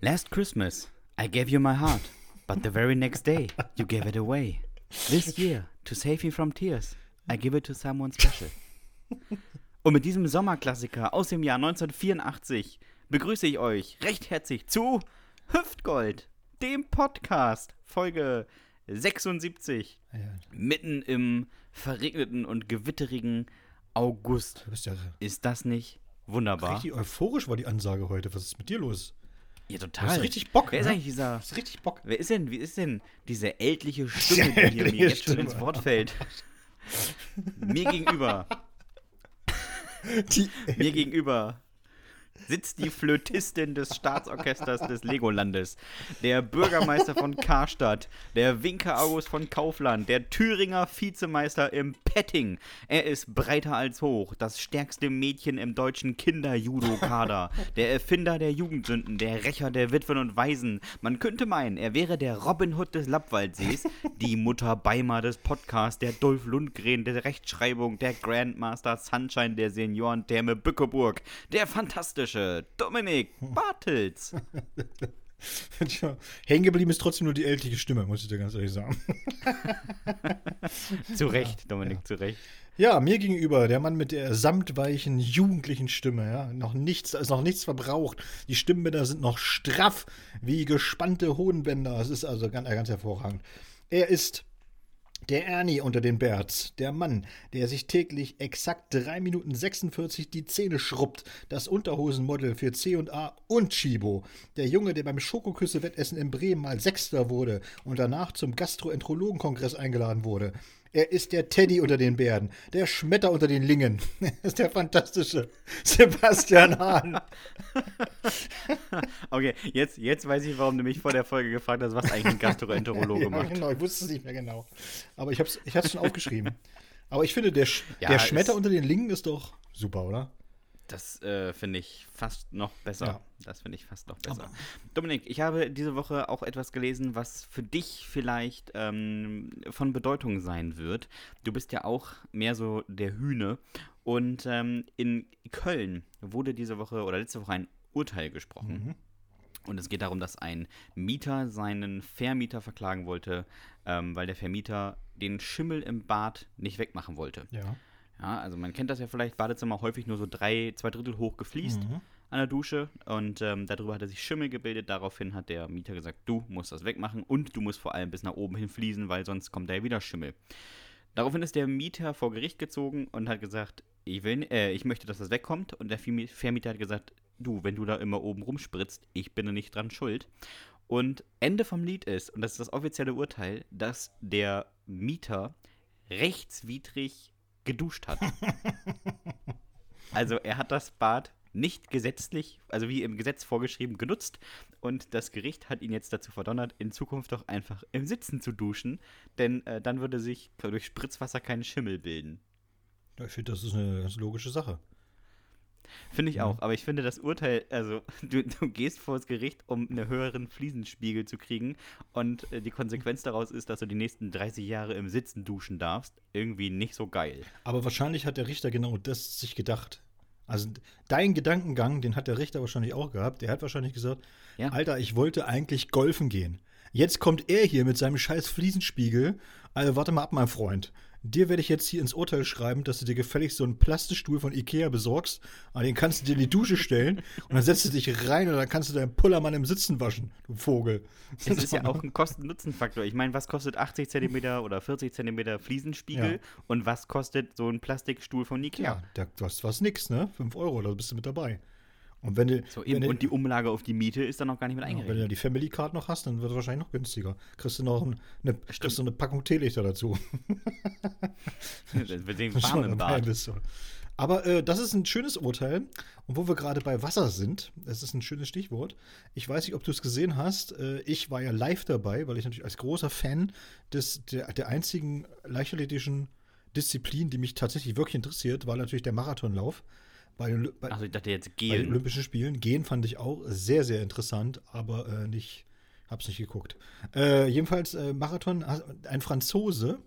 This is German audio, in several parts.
Last Christmas, I gave you my heart, but the very next day, you gave it away. This year, to save me from tears, I give it to someone special. Und mit diesem Sommerklassiker aus dem Jahr 1984 begrüße ich euch recht herzlich zu Hüftgold, dem Podcast, Folge 76, Ja, mitten im verregneten und gewitterigen August. ja Ist das nicht wunderbar? richtig euphorisch war die Ansage heute. Was ist mit dir los? Ja, total. hast richtig Bock, Wer ist ne? eigentlich dieser. Du hast richtig Bock. Wer ist denn, wie ist denn diese ältliche Stimme, die hier mir jetzt schon ins Wort fällt? mir gegenüber, Die, mir gegenüber sitzt die Flötistin des Staatsorchesters des Legolandes, der Bürgermeister von Karstadt, der Winker August von Kaufland, der Thüringer Vizemeister im Petting. Er ist breiter als hoch, das stärkste Mädchen im deutschen Kinder-Judo-Kader, der Erfinder der Jugendsünden, der Rächer der Witwen und Waisen. Man könnte meinen, er wäre der Robin Hood des Lappwaldsees, die Mutter Beimer des Podcasts, der Dolph Lundgren der Rechtschreibung, der Grandmaster Sunshine der Seniorentherme Bückeburg, der fantastische Dominik Bartels. Hängen geblieben ist trotzdem nur die ältliche Stimme, muss ich dir ganz ehrlich sagen. Zu Recht, Dominik, zu Recht. Ja, mir gegenüber, der Mann mit der samtweichen, jugendlichen Stimme, ja. Noch nichts, ist noch nichts verbraucht. Die Stimmbänder sind noch straff wie gespannte Hodenbänder. Es ist also ganz, ganz hervorragend. Er ist der Ernie unter den Bärts, der Mann, der sich täglich exakt 3 Minuten 46 die Zähne schrubbt, das Unterhosenmodel für C&A und Chibo, der Junge, der beim Schokoküsse-Wettessen in Bremen mal Sechster wurde und danach zum Gastroenterologenkongress eingeladen wurde. Er ist der Teddy unter den Bären, der Schmetter unter den Lingen. Er ist der fantastische Sebastian Hahn. Okay, jetzt, jetzt weiß ich, warum du mich vor der Folge gefragt hast, was eigentlich ein Gastroenterologe Ja, macht. genau, ich wusste es nicht mehr genau. Aber ich habe es ich hab's schon aufgeschrieben. Aber ich finde, der, Sch Ja, der Schmetter unter den Lingen ist doch super, oder? Das äh, finde ich fast noch besser. Ja. Das finde ich fast noch besser. Dominik, ich habe diese Woche auch etwas gelesen, was für dich vielleicht ähm, von Bedeutung sein wird. Du bist ja auch mehr so der Hühne. Und ähm, in Köln wurde diese Woche oder letzte Woche ein Urteil gesprochen. Und es geht darum, dass ein Mieter seinen Vermieter verklagen wollte, ähm, weil der Vermieter den Schimmel im Bad nicht wegmachen wollte. Ja. Ja, also man kennt das ja vielleicht, Badezimmer häufig nur so drei, zwei Drittel hoch gefliest Mhm. an der Dusche und ähm, darüber hat er sich Schimmel gebildet. Daraufhin hat der Mieter gesagt, du musst das wegmachen und du musst vor allem bis nach oben hin fließen, weil sonst kommt da ja wieder Schimmel. Daraufhin ist der Mieter vor Gericht gezogen und hat gesagt, ich, will, äh, ich möchte, dass das wegkommt. Und der Vermi- Vermieter hat gesagt, du, wenn du da immer oben rumspritzt, ich bin da nicht dran schuld. Und Ende vom Lied ist, und das ist das offizielle Urteil, dass der Mieter rechtswidrig geduscht hat. Also er hat das Bad nicht gesetzlich, also wie im Gesetz vorgeschrieben, genutzt und das Gericht hat ihn jetzt dazu verdonnert, in Zukunft doch einfach im Sitzen zu duschen, denn äh, dann würde sich durch Spritzwasser kein Schimmel bilden. Ja, Ich finde, das ist eine ganz logische Sache. Finde ich auch, aber ich finde das Urteil, also du, du gehst vor das Gericht, um einen höheren Fliesenspiegel zu kriegen und äh, die Konsequenz daraus ist, dass du die nächsten 30 Jahre im Sitzen duschen darfst, irgendwie nicht so geil. Aber wahrscheinlich hat der Richter genau das sich gedacht. Also dein Gedankengang, den hat der Richter wahrscheinlich auch gehabt. Der hat wahrscheinlich gesagt, Ja. Alter, ich wollte eigentlich golfen gehen. Jetzt kommt er hier mit seinem scheiß Fliesenspiegel. Also warte mal ab, mein Freund. Dir werde ich jetzt hier ins Urteil schreiben, dass du dir gefälligst so einen Plastikstuhl von Ikea besorgst. Aber den kannst du dir in die Dusche stellen und dann setzt du dich rein und dann kannst du deinen Pullermann im Sitzen waschen, du Vogel. Es ist ja auch ein Kosten-Nutzen-Faktor. Ich meine, was kostet 80 cm oder 40 cm Fliesenspiegel Ja. und was kostet so ein Plastikstuhl von Ikea? Ja, da, du hast was nix, ne? 5 Euro, da bist du mit dabei. Und wenn du, So wenn du, und die Umlage auf die Miete ist dann noch gar nicht mit Ja, wenn du eingerechnet. die Family Card noch hast, dann wird es wahrscheinlich noch günstiger. Kriegst du noch ein, eine, kriegst du eine Packung Teelichter dazu. Das wird den Schon warm im dabei Bad. bist. Aber äh, das ist ein schönes Urteil. Und wo wir gerade bei Wasser sind, das ist ein schönes Stichwort. Ich weiß nicht, ob du es gesehen hast. Äh, ich war ja live dabei, weil ich natürlich als großer Fan des, der, der einzigen leichtathletischen Disziplin, die mich tatsächlich wirklich interessiert, war natürlich der Marathonlauf. Bei, den- bei, Also ich dachte jetzt bei den. Olympischen Spielen. Gehen fand ich auch sehr, sehr interessant, aber äh, nicht, hab's nicht geguckt. Äh, jedenfalls äh, Marathon, ein Franzose,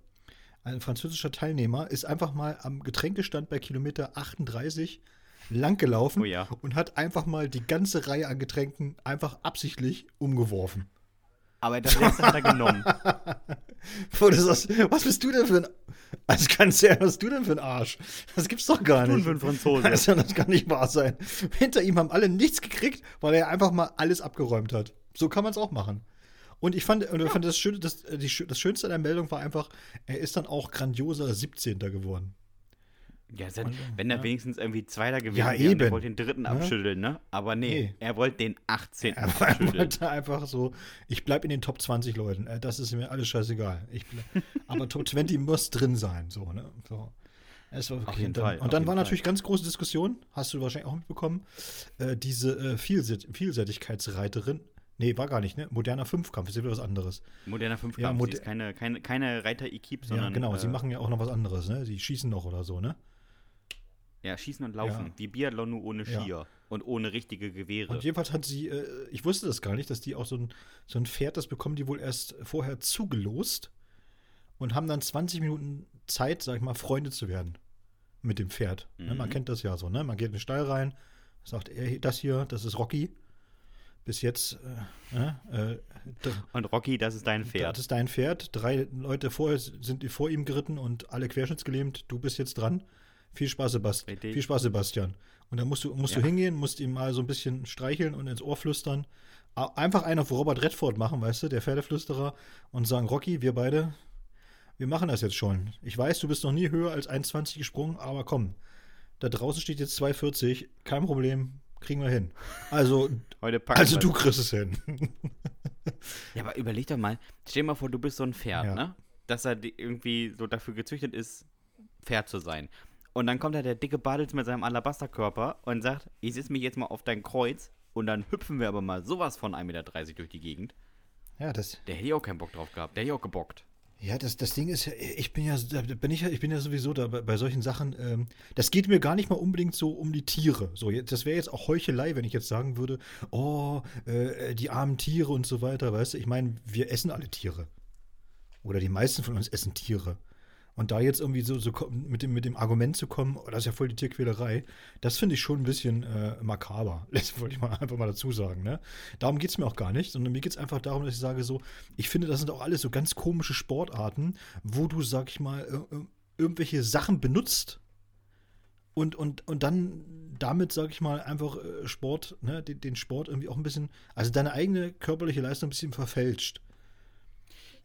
ein französischer Teilnehmer, ist einfach mal am Getränkestand bei Kilometer 38 langgelaufen Oh ja. und hat einfach mal die ganze Reihe an Getränken einfach absichtlich umgeworfen. Aber das letzte hat er genommen. Du was bist du denn für ein. Also ganz ehrlich, was bist du denn für ein Arsch? Das gibt's doch gar Du nicht. für ein Franzose. Also, das kann nicht wahr sein. Hinter ihm haben alle nichts gekriegt, weil er einfach mal alles abgeräumt hat. So kann man es auch machen. Und ich fand, und ich fand das, Schöne, das, die, das Schönste an der Meldung war einfach, er ist dann auch grandioser 17. geworden. Ja, se- Und, wenn er ja. wenigstens irgendwie Zweiter gewesen Ja, er eben. wollte den dritten Ne? abschütteln, ne? Aber nee, Nee. er wollte den 18. Er abschütteln. wollte einfach so, ich bleib in den Top 20 Leuten. Äh, Das ist mir alles scheißegal. Ich bleib, aber Top 20 muss drin sein. So, ne? So. Es war wirklich, und dann, Fall, Und dann war Fall. natürlich ganz große Diskussion, hast du wahrscheinlich auch mitbekommen, äh, diese äh, Vielseit Vielseitigkeitsreiterin. Nee, war gar nicht, ne? Moderner Fünfkampf, ist ja wieder was anderes. Moderner Fünfkampf, Ja, sie moder- ist keine, keine, keine Reiter-Equipe, Ja, sondern genau, sie äh, machen ja auch noch was anderes, ne? Sie schießen noch oder so, ne? Ja, Schießen und Laufen, Ja. wie Biathlon nur ohne Ja. Skier und ohne richtige Gewehre. Und jedenfalls hat sie, äh, ich wusste das gar nicht, dass die auch so ein, so ein Pferd, das bekommen die wohl erst vorher zugelost und haben dann 20 Minuten Zeit, sag ich mal, Freunde zu werden mit dem Pferd. Ne, man Mhm. kennt das ja so, ne? Man geht in den Stall rein, sagt, er, das hier, das ist Rocky. Bis jetzt, äh, ne? äh, Und Rocky, das ist dein Pferd. das ist dein Pferd. Drei Leute vorher sind vor ihm geritten und alle querschnittsgelähmt. Du bist jetzt dran. Viel Spaß, Sebastian. Viel Spaß, Sebastian. Und dann musst du, musst du Ja. hingehen, musst ihm mal so ein bisschen streicheln und ins Ohr flüstern. Einfach einen auf Robert Redford machen, weißt du, der Pferdeflüsterer, und sagen: Rocky, wir beide, wir machen das jetzt schon. Ich weiß, du bist noch nie höher als 1,20 gesprungen, aber komm. Da draußen steht jetzt 2,40. Kein Problem. Kriegen wir hin. Also, also du kriegst es hin. Ja, aber überleg doch mal, stell dir mal vor, du bist so ein Pferd, Ja. ne? Dass er irgendwie so dafür gezüchtet ist, Pferd zu sein. Und dann kommt da der dicke Badels mit seinem Alabasterkörper und sagt, ich setze mich jetzt mal auf dein Kreuz und dann hüpfen wir aber mal sowas von 1,30 Meter durch die Gegend. Ja, das, Der hätte ich auch keinen Bock drauf gehabt. Der hätte ich auch gebockt. Ja, das, das Ding ist ja, ich bin ja, bin ich ja, ich bin ja sowieso da bei, bei solchen Sachen, ähm, das geht mir gar nicht mal unbedingt so um die Tiere. So, jetzt, das wäre jetzt auch Heuchelei, wenn ich jetzt sagen würde, oh, äh, die armen Tiere und so weiter, weißt du? Ich meine, wir essen alle Tiere. Oder die meisten von uns essen Tiere. Und da jetzt irgendwie so, so mit, dem, mit dem Argument zu kommen, oh, das ist ja voll die Tierquälerei, das finde ich schon ein bisschen äh, makaber. Das wollte ich mal einfach mal dazu sagen. Ne? Darum geht es mir auch gar nicht, sondern mir geht es einfach darum, dass ich sage so, ich finde, das sind auch alles so ganz komische Sportarten, wo du, sag ich mal, ir- ir- irgendwelche Sachen benutzt und, und, und dann damit, sag ich mal, einfach äh, Sport, ne, den, den Sport irgendwie auch ein bisschen, also deine eigene körperliche Leistung ein bisschen verfälscht.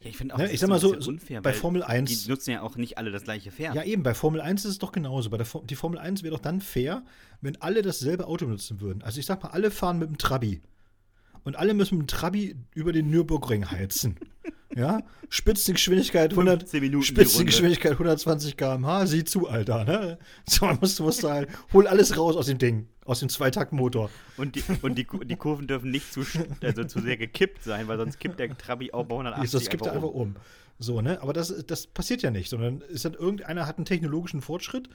Ja, ich finde auch, Ne, das ich ist sag mal so, unfair, bei Formel 1 Die nutzen ja auch nicht alle das gleiche Pferd. Ja, eben, bei Formel 1 ist es doch genauso. Bei der For die Formel 1 wäre doch dann fair, wenn alle dasselbe Auto benutzen würden. Also ich sag mal, alle fahren mit dem Trabi. Und alle müssen mit dem Trabi über den Nürburgring heizen. Ja? Spitzengeschwindigkeit 100, 15 Minuten Spitzengeschwindigkeit 120 km/h. Sieh zu, Alter. Ne? So, musst musst du halt, hol alles raus aus dem Ding, aus dem Zweitaktmotor. Und die, und die, die Kurven dürfen nicht zu, also zu sehr gekippt sein, weil sonst kippt der Trabi auch bei 180 Das kippt er einfach um. um. So, ne? Aber das, das passiert ja nicht, sondern ist dann irgendeiner hat einen technologischen Fortschritt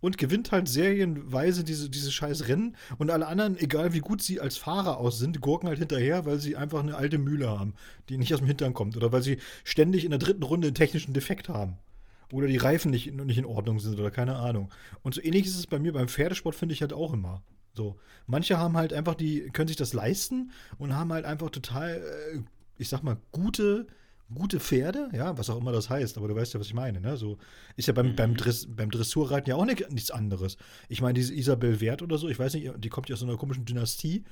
und gewinnt halt serienweise diese, diese scheiß Rennen und alle anderen, egal wie gut sie als Fahrer aus sind, gurken halt hinterher, weil sie einfach eine alte Mühle haben, die nicht aus dem Hintern kommt oder weil sie ständig in der dritten Runde einen technischen Defekt haben. Oder die Reifen nicht, nicht in Ordnung sind oder keine Ahnung. Und so ähnlich ist es bei mir beim Pferdesport, finde ich halt auch immer. So. Manche haben halt einfach die, können sich das leisten und haben halt einfach total, äh, ich sag mal, gute, gute Pferde, ja, was auch immer das heißt, aber du weißt ja, was ich meine, ne? So ist ja beim, beim, Dress, beim Dressurreiten ja auch nicht, nichts anderes. Ich meine, diese Isabel Wert oder so, ich weiß nicht, die kommt ja aus so einer komischen Dynastie,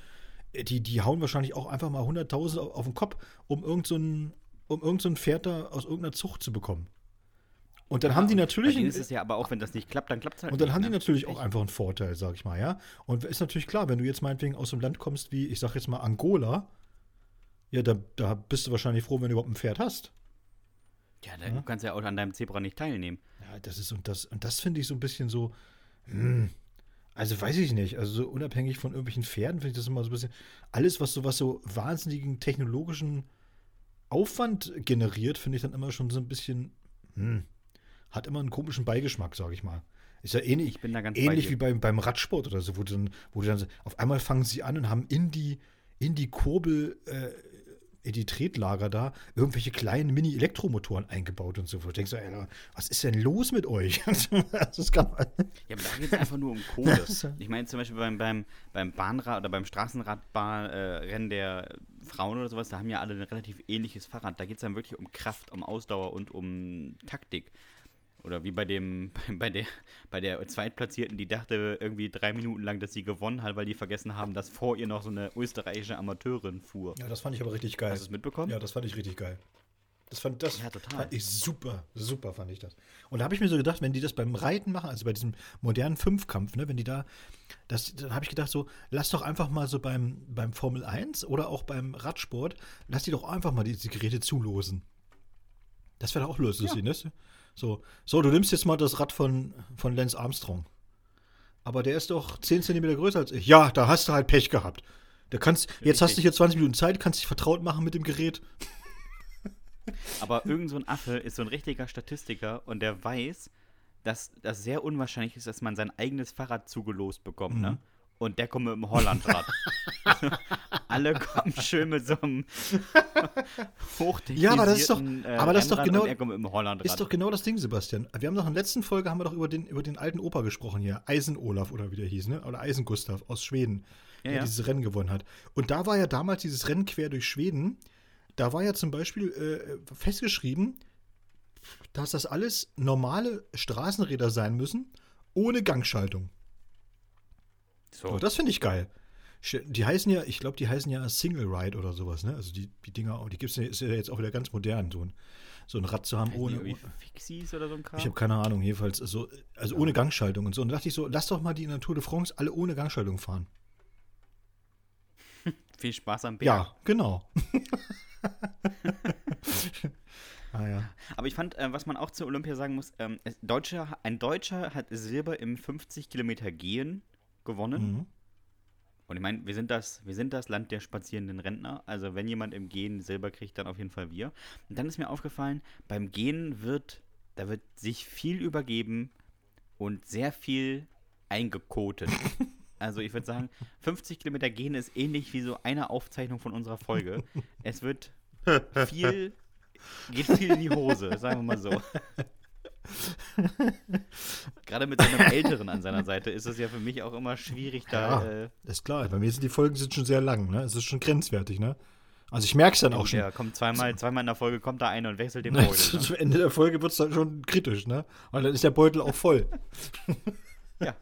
äh, die, die hauen wahrscheinlich auch einfach mal 100.000 auf, auf den Kopf, um irgend so ein, um irgend so ein Pferd da aus irgendeiner Zucht zu bekommen. Und dann haben die natürlich. Ist es ja aber auch, wenn das nicht klappt, dann klappt es halt Und dann nicht, haben die ne? natürlich auch einfach einen Vorteil, sag ich mal, ja. Und ist natürlich klar, wenn du jetzt meinetwegen aus einem Land kommst wie, ich sag jetzt mal Angola, ja, da, da bist du wahrscheinlich froh, wenn du überhaupt ein Pferd hast. Ja, da, du kannst ja auch an deinem Zebra nicht teilnehmen. Ja, das ist und das, und das finde ich so ein bisschen so, hm, also weiß ich nicht, also so unabhängig von irgendwelchen Pferden finde ich das immer so ein bisschen, alles, was so, was so wahnsinnigen technologischen Aufwand generiert, finde ich dann immer schon so ein bisschen, hm, hat immer einen komischen Beigeschmack, sage ich mal. Ist ja ähnlich, Ich bin da ganz bei ähnlich dir. wie beim, beim Radsport oder so, wo, du dann, wo du dann so- auf einmal fangen sie an und haben in die, in die Kurbel, äh, die Tretlager da irgendwelche kleinen Mini-Elektromotoren eingebaut und so. Ich denke so, ey, was ist denn los mit euch? das kann man. Ja, aber da geht es einfach nur um Kohle. Ich meine zum Beispiel beim, beim, beim Bahnrad oder beim Straßenradrennen äh, der Frauen oder sowas, da haben ja alle ein relativ ähnliches Fahrrad. Da geht es dann wirklich um Kraft, um Ausdauer und um Taktik. Oder wie bei dem, bei der, bei der Zweitplatzierten, die dachte irgendwie drei Minuten lang, dass sie gewonnen hat, weil die vergessen haben, dass vor ihr noch so eine österreichische Amateurin fuhr. Ja, das fand ich aber richtig geil. Hast du es mitbekommen? Ja, das fand ich richtig geil. Das fand, das Ja, total. fand ich super, super fand ich das. Und da habe ich mir so gedacht, wenn die das beim Reiten machen, also bei diesem modernen Fünfkampf, ne, wenn die da, das, da habe ich gedacht so, lass doch einfach mal so beim, beim Formel 1 oder auch beim Radsport, lass die doch einfach mal diese Geräte zulosen. Das wäre doch auch lustig, Ja. ne? So, so, du nimmst jetzt mal das Rad von, von Lance Armstrong. Aber der ist doch 10 cm größer als ich. Ja, da hast du halt Pech gehabt. Da kannst, jetzt hast du hier 20 Minuten Zeit, kannst dich vertraut machen mit dem Gerät. Aber irgend so ein Affe ist so ein richtiger Statistiker und der weiß, dass das sehr unwahrscheinlich ist, dass man sein eigenes Fahrrad zugelost bekommt, Mhm. ne? Und der kommt mit dem Hollandrad. Alle kommen schön mit so einem Ja, aber das ist doch- äh, aber das ist doch genau- er kommt mit dem Hollandrad. Ist doch genau das Ding, Sebastian. Wir haben doch in der letzten Folge haben wir doch über den, über den alten Opa gesprochen hier. Eisen-Olaf oder wie der hieß, ne? Oder Eisen-Gustav aus Schweden, Ja, der ja. dieses Rennen gewonnen hat. Und da war ja damals dieses Rennen quer durch Schweden. Da war ja zum Beispiel äh, festgeschrieben, dass das alles normale Straßenräder sein müssen, ohne Gangschaltung. So. Und das finde ich geil. Die heißen ja, ich glaube, die heißen ja Single Ride oder sowas, ne? Also die, die Dinger, die gibt es ja, ist ja jetzt auch wieder ganz modern, so ein, so ein Rad zu haben ohne. irgendwie Fixies oder so ein Kram? Ich habe keine Ahnung, jedenfalls, also, also ohne Gangschaltung und so. Und da dachte ich so, lass doch mal die in der Tour de France alle ohne Gangschaltung fahren. Viel Spaß am Berg. Ja, genau. ah ja. Aber ich fand, äh, was man auch zur Olympia sagen muss, ähm, es- Deutscher, ein Deutscher hat Silber im 50 Kilometer Gehen gewonnen. Mhm. Und ich meine, wir sind das, wir sind das Land der spazierenden Rentner. Also wenn jemand im Gehen Silber kriegt, dann auf jeden Fall wir. Und dann ist mir aufgefallen, beim Gehen wird, da wird sich viel übergeben und sehr viel eingekotet. Also ich würde sagen, 50 Kilometer Gehen ist ähnlich wie so eine Aufzeichnung von unserer Folge. Es wird viel, geht viel in die Hose, sagen wir mal so. Gerade mit seinem Älteren an seiner Seite ist es ja für mich auch immer schwierig, da Ja. äh, Ist klar, bei mir sind die Folgen sind schon sehr lang, ne? Es ist schon grenzwertig, ne? Also ich merke es dann auch schon. Ja, kommt zweimal, zweimal in der Folge kommt da einer und wechselt den Beutel. Ne? Zum Ende der Folge wird es dann schon kritisch, ne? Und dann ist der Beutel auch voll. Ja.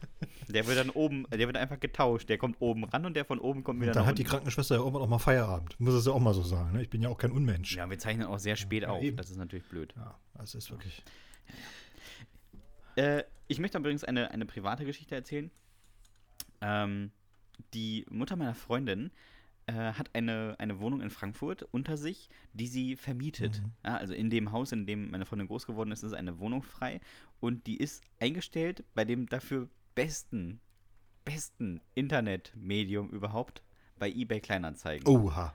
Der wird dann oben, der wird einfach getauscht. Der kommt oben ran und der von oben kommt wieder Dann nach hat die. Krankenschwester ja irgendwann auch mal Feierabend. Muss es ja auch mal so sagen, ne? Ich bin ja auch kein Unmensch. Ja, wir zeichnen auch sehr spät Ja, auf. eben. Das ist natürlich blöd. Ja, das ist wirklich. Äh, ich möchte übrigens eine, eine private Geschichte erzählen. Ähm, die Mutter meiner Freundin äh, hat eine, eine Wohnung in Frankfurt unter sich, die sie vermietet. Mhm. Ja, also in dem Haus, in dem meine Freundin groß geworden ist, ist eine Wohnung frei und die ist eingestellt bei dem dafür besten, besten Internetmedium überhaupt, bei eBay Kleinanzeigen. Oha.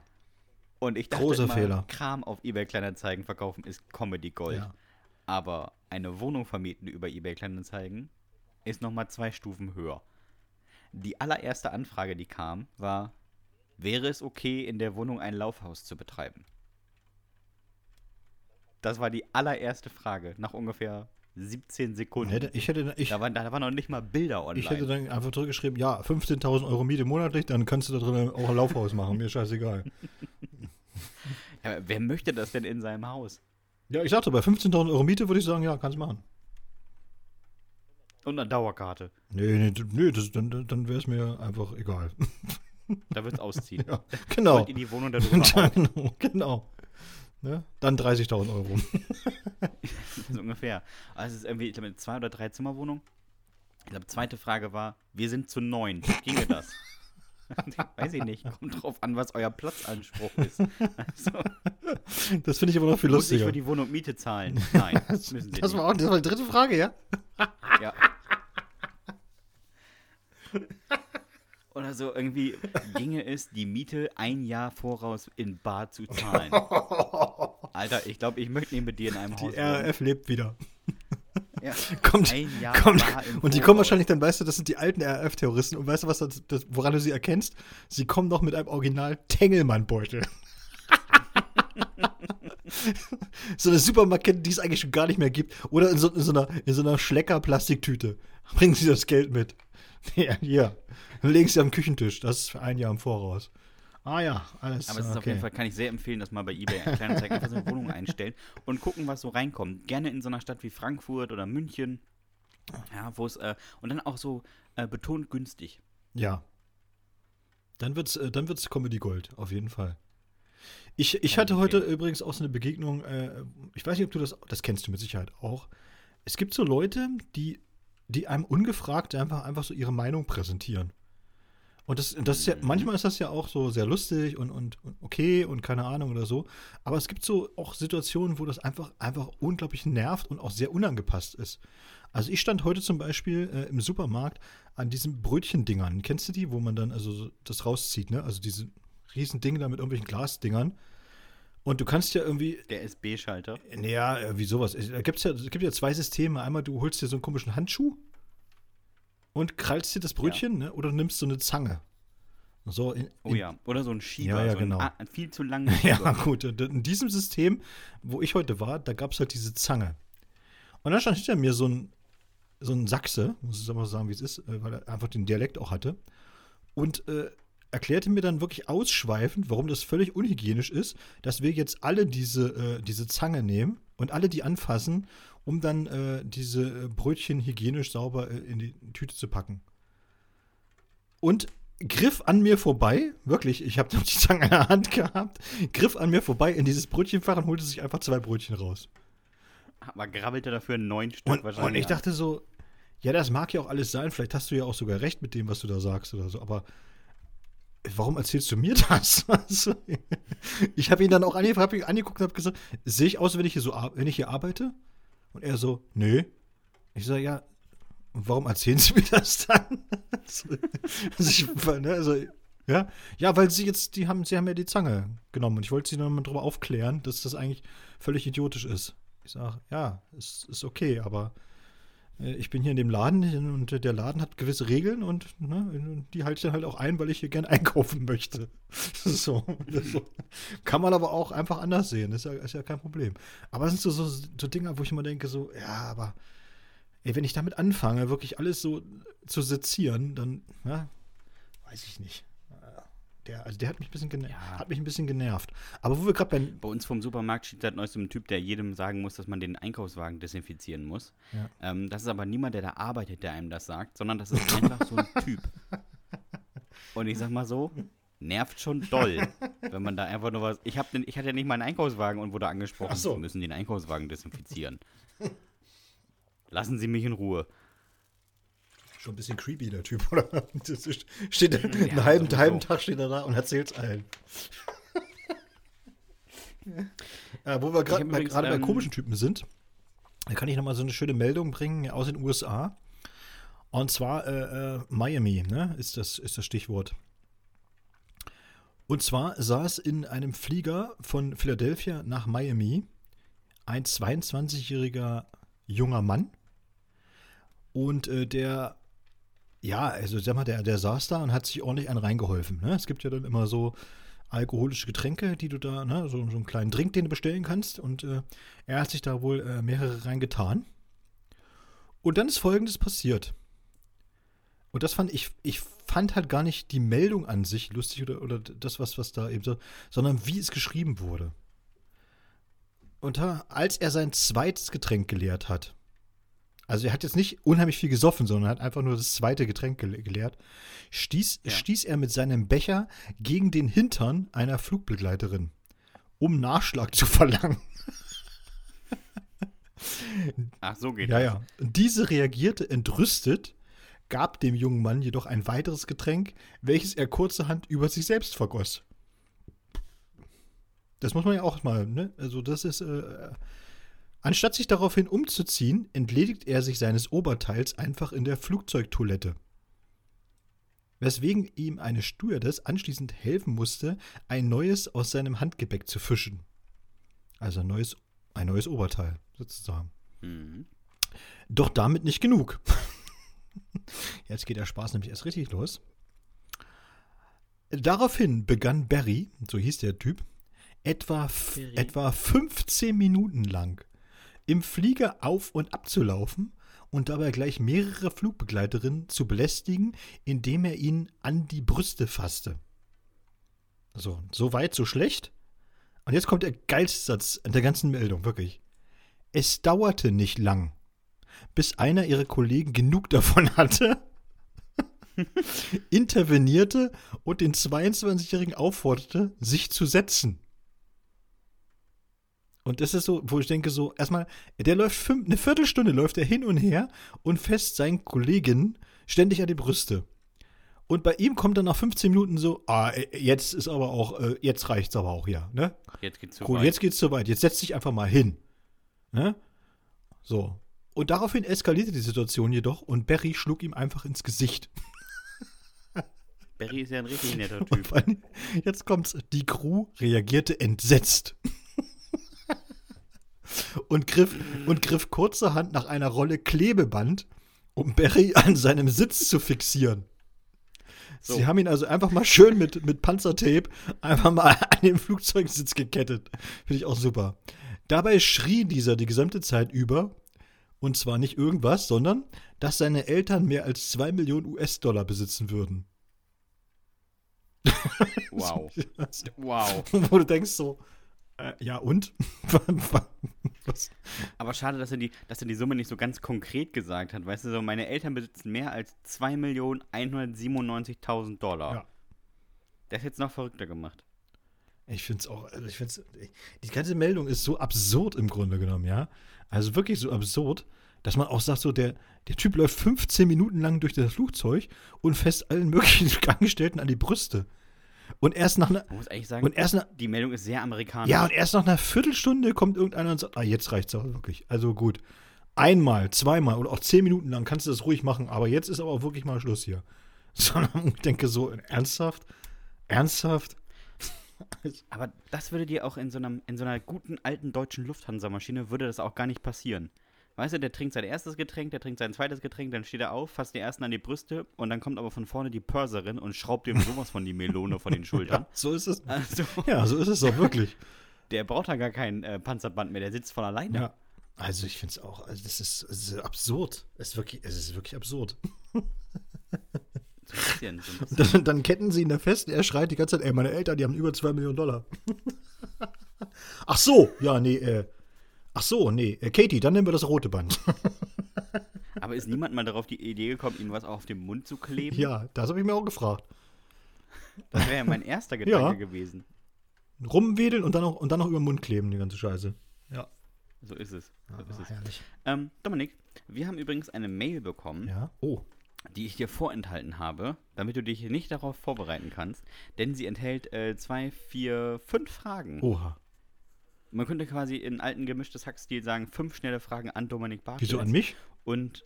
Und ich dachte Großer immer, Fehler. Kram auf eBay Kleinanzeigen verkaufen ist Comedy Gold. Ja. Aber eine Wohnung vermieten über eBay Kleinanzeigen ist nochmal zwei Stufen höher. Die allererste Anfrage, die kam, war, wäre es okay, in der Wohnung ein Laufhaus zu betreiben? Das war die allererste Frage, nach ungefähr 17 Sekunden. Hätte, ich, hätte, ich, da, waren, da waren noch nicht mal Bilder online. ich hätte dann einfach zurückgeschrieben, ja, 15.000 Euro Miete monatlich, dann kannst du da drin auch ein Laufhaus machen. Mir scheißegal. ja, wer möchte das denn in seinem Haus? Ja, ich sagte, bei 15.000 Euro Miete würde ich sagen, ja, kannst machen. Und eine Dauerkarte. Nee, nee, nee das, dann, dann wäre es mir einfach egal. Da wird's ausziehen. ja, genau. Und in die Wohnung auch. genau, genau. Ne? Dann 30.000 Euro. so ungefähr. Also es ist irgendwie, ich glaube, eine zwei- oder drei Zimmerwohnung. Ich glaube, zweite Frage war, wir sind zu neun. Ginge das? Weiß ich nicht. Kommt drauf an, was euer Platzanspruch ist. Also, Das finde ich aber noch viel muss ich lustiger. für die Wohnung Miete zahlen? Nein, das müssen sie Das nicht. war, auch, das war die dritte Frage, ja? Ja. Oder so irgendwie ginge es, die Miete ein Jahr voraus in Bar zu zahlen. Alter, ich glaube, ich möchte nicht mit dir in einem Die Haus wohnen. RAF lebt wieder. Ja. Kommt, Ein Jahr kommt, und die kommen wahrscheinlich dann, weißt du, das sind die alten RAF-Terroristen. Und weißt du, was das, das, woran du sie erkennst? Sie kommen noch mit einem Original Tengelmann-Beutel. so eine Supermarktkette, die es eigentlich schon gar nicht mehr gibt. Oder in so, in so einer, in so einer Schlecker-Plastiktüte. Bringen Sie das Geld mit. Ja, hier. Dann legen Sie am Küchentisch. Das ist für ein Jahr im Voraus. Ah ja, alles. Aber es ist okay. auf jeden Fall, kann ich sehr empfehlen, das mal bei eBay Kleinanzeigen einfach so eine Wohnung einstellen und gucken, was so reinkommt. Gerne in so einer Stadt wie Frankfurt oder München. Ja, wo es, äh, und dann auch so äh, betont günstig. Ja. Dann wird's, äh, dann wird's Comedy Gold, auf jeden Fall. Ich, ich hatte heute übrigens auch so eine Begegnung, äh, ich weiß nicht, ob du das, das kennst du mit Sicherheit auch. Es gibt so Leute, die, die einem ungefragt einfach, einfach so ihre Meinung präsentieren. Und das, das ist ja, Mhm. manchmal ist das ja auch so sehr lustig und, und, und okay und keine Ahnung oder so. Aber es gibt so auch Situationen, wo das einfach, einfach unglaublich nervt und auch sehr unangepasst ist. Also ich stand heute zum Beispiel äh, im Supermarkt an diesen Brötchendingern. Kennst du die, wo man dann also so das rauszieht, ne? Also diese riesen Dinge da mit irgendwelchen Glasdingern. Und du kannst ja irgendwie, Der SB-Schalter. naja, äh, wie sowas. Es ja, es gibt ja zwei Systeme. Einmal, du holst dir so einen komischen Handschuh und krallst dir das Brötchen, ne? Oder nimmst so eine Zange. So in, Oh in, ja. Oder so ein Schieber. Ja, ja, so ein, genau. ah, viel zu langen Ja, Schieber. gut. Und In diesem System, wo ich heute war, da gab es halt diese Zange. Und dann stand hinter mir so ein, so ein Sachse, muss ich aber sagen, wie es ist, äh, weil er einfach den Dialekt auch hatte. Und äh, erklärte mir dann wirklich ausschweifend, warum das völlig unhygienisch ist, dass wir jetzt alle diese, äh, diese Zange nehmen und alle die anfassen, um dann äh, diese äh, Brötchen hygienisch sauber äh, in die Tüte zu packen. Und griff an mir vorbei, wirklich, ich habe die Zange in der Hand gehabt, griff an mir vorbei in dieses Brötchenfach und holte sich einfach zwei Brötchen raus. Aber grabbelte dafür neun Stück Und, wahrscheinlich. und ich dachte so, ja, das mag ja auch alles sein, vielleicht hast du ja auch sogar recht mit dem, was du da sagst oder so, aber warum erzählst du mir das? Also, ich habe ihn dann auch ange hab ihn angeguckt und habe gesagt, sehe ich aus, wenn ich hier so wenn ich hier arbeite? Und er so, nö. Ich sage, ja, warum erzählen Sie mir das dann? also, ich, ne, also, ja, ja, weil sie jetzt, die haben, sie haben ja die Zange genommen und ich wollte sie noch mal drüber aufklären, dass das eigentlich völlig idiotisch ist. Ich sage, ja, es ist okay, aber ich bin hier in dem Laden und der Laden hat gewisse Regeln und ne, die halte ich dann halt auch ein, weil ich hier gern einkaufen möchte. so, so. Kann man aber auch einfach anders sehen, ist ja, ist ja kein Problem. Aber es sind so, so, so Dinge, wo ich immer denke, so, ja, aber ey, wenn ich damit anfange, wirklich alles so zu sezieren, dann, ja, weiß ich nicht. Der, also der hat mich ein bisschen, gener Ja. hat mich ein bisschen genervt. Aber wo wir gerade bei, Bei uns vom Supermarkt steht seit neuestem ein Typ, der jedem sagen muss, dass man den Einkaufswagen desinfizieren muss. Ja. Ähm, das ist aber niemand, der da arbeitet, der einem das sagt, sondern das ist einfach so ein Typ. Und ich sag mal so, nervt schon doll, wenn man da einfach nur was. Ich, hab den, ich hatte ja nicht mal einen Einkaufswagen und wurde angesprochen, Ach so. Sie müssen den Einkaufswagen desinfizieren. Lassen Sie mich in Ruhe. Schon ein bisschen creepy, der Typ, oder? Das ist- steht Ja, einen halben, sowieso. halben Tag steht er da und erzählt's allen. ja, wo wir gerade bei, bei ähm, komischen Typen sind, da kann ich noch mal so eine schöne Meldung bringen aus den USA. Und zwar äh, äh, Miami, ne, ist das, ist das Stichwort. Und zwar saß in einem Flieger von Philadelphia nach Miami ein 22-jähriger junger Mann. Und äh, der, ja, also sag mal, der, der saß da und hat sich ordentlich einen reingeholfen. Ne? Es gibt ja dann immer so alkoholische Getränke, die du da, ne, so, so einen kleinen Drink, den du bestellen kannst. Und äh, er hat sich da wohl äh, mehrere reingetan. Und dann ist folgendes passiert. Und das fand ich, ich fand halt gar nicht die Meldung an sich lustig oder, oder das, was, was da eben so, sondern wie es geschrieben wurde. Und als er sein zweites Getränk geleert hat, also er hat jetzt nicht unheimlich viel gesoffen, sondern hat einfach nur das zweite Getränk gele geleert, stieß, Ja. stieß er mit seinem Becher gegen den Hintern einer Flugbegleiterin, um Nachschlag zu verlangen. Ach, so geht Ja, das. ja. Diese reagierte entrüstet, gab dem jungen Mann jedoch ein weiteres Getränk, welches er kurzerhand über sich selbst vergoss. Das muss man ja auch mal, ne? Also, das ist. Äh, anstatt sich daraufhin umzuziehen, entledigt er sich seines Oberteils einfach in der Flugzeugtoilette. Weswegen ihm eine Stewardess anschließend helfen musste, ein neues aus seinem Handgepäck zu fischen. Also ein neues, ein neues Oberteil, sozusagen. Mhm. Doch damit nicht genug. Jetzt geht der Spaß nämlich erst richtig los. Daraufhin begann Barry, so hieß der Typ, etwa, etwa 15 Minuten lang im Flieger auf und ab zu laufen und dabei gleich mehrere Flugbegleiterinnen zu belästigen, indem er ihnen an die Brüste fasste. So, so weit, so schlecht. Und jetzt kommt der geilste Satz der ganzen Meldung, wirklich. Es dauerte nicht lang, bis einer ihrer Kollegen genug davon hatte, intervenierte und den 22-Jährigen aufforderte, sich zu setzen. Und das ist so, wo ich denke, so, erstmal, der läuft fünf, eine Viertelstunde läuft er hin und her und fest seinen Kollegen ständig an die Brüste. Und bei ihm kommt dann nach 15 Minuten so, ah, äh, jetzt ist aber auch, äh, jetzt reicht's aber auch, ja, ne? Jetzt geht's zu Cool, weit. jetzt geht's soweit. Jetzt setz dich einfach mal hin. Ne? So. Und daraufhin eskalierte die Situation jedoch und Barry schlug ihm einfach ins Gesicht. Barry ist ja ein richtig netter Typ. jetzt kommt's. Die Crew reagierte entsetzt. Und, griff, und griff kurzerhand nach einer Rolle Klebeband, um Barry an seinem Sitz zu fixieren. So. Sie haben ihn also einfach mal schön mit, mit Panzertape einfach mal an den Flugzeugsitz gekettet. Finde ich auch super. Dabei schrie dieser die gesamte Zeit über, und zwar nicht irgendwas, sondern, dass seine Eltern mehr als 2 Millionen US-Dollar besitzen würden. Wow. Wow. Wo du denkst so, äh, ja und? Was? Aber schade, dass er, die, dass er die Summe nicht so ganz konkret gesagt hat. Weißt du, so, meine Eltern besitzen mehr als 2.197.000 Dollar. Ja. Der ist jetzt noch verrückter gemacht. Ich finde es auch, also ich finde die ganze Meldung ist so absurd im Grunde genommen, ja. Also wirklich so absurd, dass man auch sagt, so der, der Typ läuft 15 Minuten lang durch das Flugzeug und fest allen möglichen Angestellten an die Brüste. Und erst nach einer, muss eigentlich sagen, und erst nach, die Meldung ist sehr amerikanisch. ja, und erst nach einer Viertelstunde kommt irgendeiner und sagt, ah, jetzt reicht's aber wirklich. Also gut. Einmal, zweimal oder auch zehn Minuten lang kannst du das ruhig machen, aber jetzt ist aber auch wirklich mal Schluss hier. Sondern ich denke so, ernsthaft? Ernsthaft? Aber das würde dir auch in so, einem, in so einer guten alten deutschen Lufthansa-Maschine würde das auch gar nicht passieren. Weißt du, der trinkt sein erstes Getränk, der trinkt sein zweites Getränk, dann steht er auf, fasst den ersten an die Brüste und dann kommt aber von vorne die Purserin und schraubt ihm sowas von die Melone von den Schultern. So ist es. Also, Ja, so ist es doch wirklich. der braucht da gar kein äh, Panzerband mehr, der sitzt von alleine. Ja. Also ich finde es auch, also das ist, das ist absurd. Es ist wirklich, es ist wirklich absurd. So bisschen, so bisschen. Dann, dann ketten sie ihn da fest, er schreit die ganze Zeit, ey, meine Eltern, die haben über 2 Millionen Dollar. Ach so, ja, nee, äh, ach so, nee, äh, Katie, dann nehmen wir das rote Band. Aber ist niemand mal darauf die Idee gekommen, ihm was auf den Mund zu kleben? ja, das habe ich mir auch gefragt. Das wäre ja mein erster Gedanke Ja. gewesen. Rumwedeln und dann noch, und dann noch über den Mund kleben, die ganze Scheiße. Ja. So ist es. So ist es. herrlich. Ähm, Dominik, wir haben übrigens eine Mail bekommen, Ja. Oh. die ich dir vorenthalten habe, damit du dich nicht darauf vorbereiten kannst, denn sie enthält äh, zwei, vier, fünf Fragen. Oha. Man könnte quasi in alten gemischtes Hackstil sagen, fünf schnelle Fragen an Dominik Bartels. Wieso an mich? Und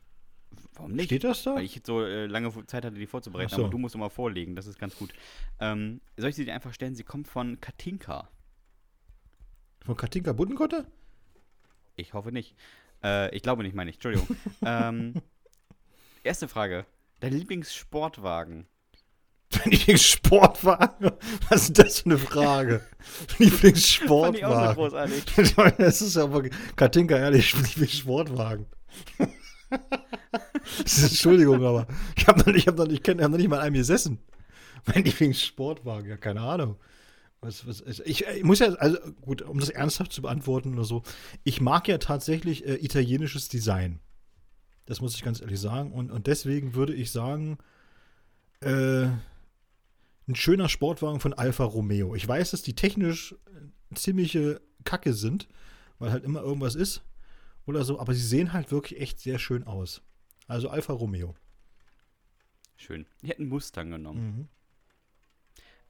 warum nicht? Steht das da? Weil ich so äh, lange Zeit hatte, die vorzubereiten, so. aber du musst immer vorlegen, das ist ganz gut. Ähm, soll ich sie dir einfach stellen? Sie kommt von Katinka. Von Katinka Buddenkotte? Ich hoffe nicht. Äh, ich glaube nicht, meine ich. Entschuldigung. ähm, erste Frage. Dein Lieblingssportwagen? Lieblingssportwagen? Was ist das für eine Frage? Fand ich auch so Lieblingssportwagen. großartig. Ich meine, das ist ja wirklich, Katinka, ehrlich, Lieblingssportwagen. Entschuldigung, aber ich habe noch, nicht- ich hab noch, nicht- ich hab noch nicht mal einem gesessen. Mein Lieblingssportwagen, ja, keine Ahnung. Was, was, ich, ich, ich muss ja, also gut, um das ernsthaft zu beantworten oder so, ich mag ja tatsächlich äh, italienisches Design. Das muss ich ganz ehrlich sagen. Und, und deswegen würde ich sagen, äh, ein schöner Sportwagen von Alfa Romeo. Ich weiß, dass die technisch äh, ziemliche Kacke sind, weil halt immer irgendwas ist oder so, aber sie sehen halt wirklich echt sehr schön aus. Also Alfa Romeo. Schön. Ich hätte einen Mustang genommen.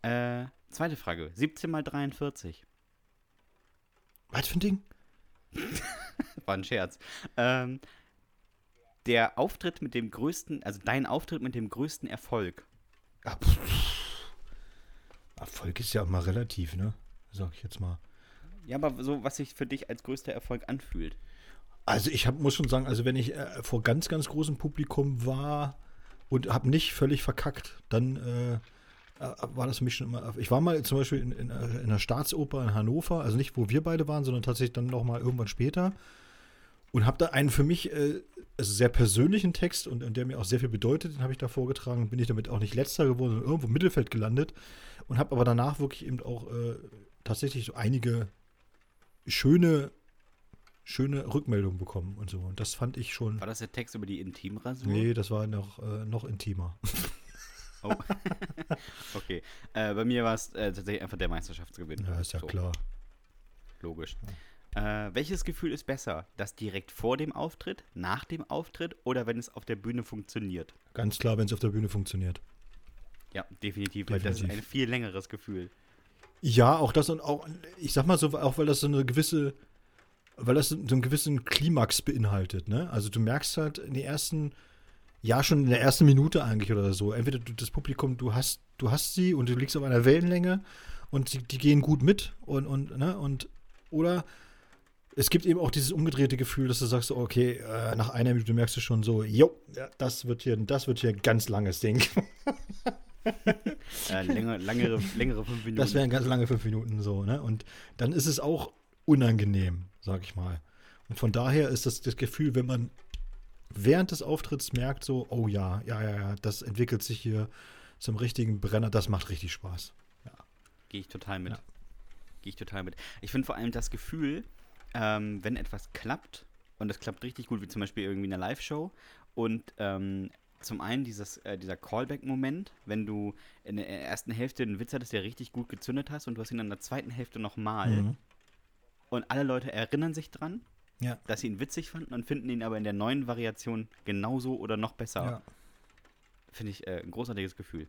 Mhm. Äh, zweite Frage. 17 mal 43. Was für ein Ding? War ein Scherz. Ähm, der Auftritt mit dem größten, also dein Auftritt mit dem größten Erfolg. Ja, pff. Erfolg ist ja immer relativ, ne? Sag ich jetzt mal. Ja, aber so, was sich für dich als größter Erfolg anfühlt. Also ich hab, muss schon sagen, also wenn ich äh, vor ganz, ganz großem Publikum war und habe nicht völlig verkackt, dann, äh, äh, war das für mich schon immer. Ich war mal zum Beispiel in, in, in einer Staatsoper in Hannover, also nicht, wo wir beide waren, sondern tatsächlich dann noch mal irgendwann später. Und habe da einen für mich äh, also sehr persönlichen Text und, und der mir auch sehr viel bedeutet, den habe ich da vorgetragen. Bin ich damit auch nicht letzter geworden, sondern irgendwo im Mittelfeld gelandet. Und habe aber danach wirklich eben auch äh, tatsächlich so einige schöne, schöne Rückmeldungen bekommen und so. Und das fand ich schon. War das der Text über die Intimrasur? Nee, das war noch, äh, noch intimer. Oh. okay. Äh, bei mir war es äh, tatsächlich einfach der Meisterschaftsgewinn. Ja, ist ja So, klar. Logisch. Äh, welches Gefühl ist besser? Das direkt vor dem Auftritt, nach dem Auftritt oder wenn es auf der Bühne funktioniert? Ganz klar, wenn es auf der Bühne funktioniert. Ja, definitiv, weil das ist Definitiv. ein viel längeres Gefühl. Ja, auch das und auch, ich sag mal so, auch weil das so eine gewisse, weil das so einen gewissen Klimax beinhaltet, ne? Also du merkst halt in den ersten, ja, schon in der ersten Minute eigentlich oder so, entweder du, das Publikum, du hast, du hast sie und du liegst auf einer Wellenlänge und die, die gehen gut mit und, und, ne, und, oder es gibt eben auch dieses umgedrehte Gefühl, dass du sagst, okay, äh, nach einer Minute merkst du schon so, jo, ja, das wird hier, das wird hier ein ganz langes Ding. Äh, länger, längere, längere fünf Minuten. Das wären ganz lange fünf Minuten so, ne? Und dann ist es auch unangenehm, sag ich mal. Und von daher ist das das Gefühl, wenn man während des Auftritts merkt, so, oh ja, ja, ja, ja, das entwickelt sich hier zum richtigen Brenner, das macht richtig Spaß. Gehe ich total mit. Ja. Gehe ich total mit. Ich finde vor allem das Gefühl, ähm, wenn etwas klappt, und das klappt richtig gut, wie zum Beispiel irgendwie eine Live-Show, und ähm, zum einen dieses, äh, dieser Callback-Moment, wenn du in der ersten Hälfte einen Witz hattest, der richtig gut gezündet hast, und du hast ihn in der zweiten Hälfte nochmal, Mhm. und alle Leute erinnern sich dran, Ja. dass sie ihn witzig fanden und finden ihn aber in der neuen Variation genauso oder noch besser. ja. Finde ich äh, ein großartiges Gefühl.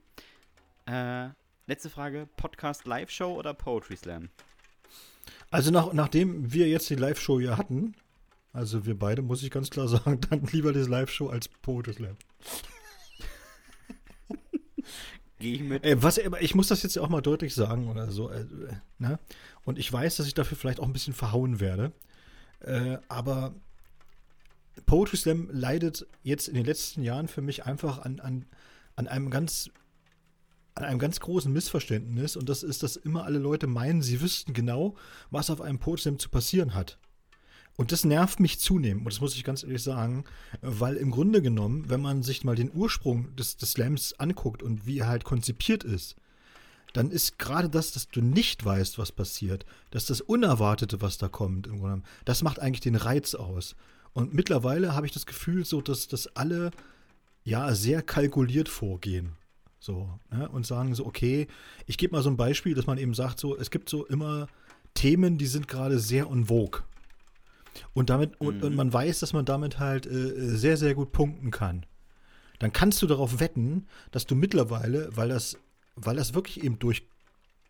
Äh, letzte Frage: Podcast Live-Show oder Poetry Slam? Also nach, nachdem wir jetzt die Live-Show hier hatten, also wir beide, muss ich ganz klar sagen, dann lieber die Live-Show als Poetry Slam. Gehe ich mit. Ey, was, ich muss das jetzt ja auch mal deutlich sagen oder so. Äh, ne? Und ich weiß, dass ich dafür vielleicht auch ein bisschen verhauen werde. Äh, aber Poetry Slam leidet jetzt in den letzten Jahren für mich einfach an, an, an einem ganz an einem ganz großen Missverständnis und das ist, dass immer alle Leute meinen, sie wüssten genau, was auf einem Poetry Slam zu passieren hat. Und das nervt mich zunehmend, und das muss ich ganz ehrlich sagen, weil im Grunde genommen, wenn man sich mal den Ursprung des, des Slams anguckt und wie er halt konzipiert ist, dann ist gerade das, dass du nicht weißt, was passiert, dass das Unerwartete, was da kommt, im Grunde genommen, das macht eigentlich den Reiz aus. Und mittlerweile habe ich das Gefühl, so, dass, dass alle ja sehr kalkuliert vorgehen. So, ne? Und sagen so, okay, ich gebe mal so ein Beispiel, dass man eben sagt, so, es gibt so immer Themen, die sind gerade sehr en vogue. Und damit, und, und man weiß, dass man damit halt äh, sehr, sehr gut punkten kann. Dann kannst du darauf wetten, dass du mittlerweile, weil das, weil das wirklich eben durch,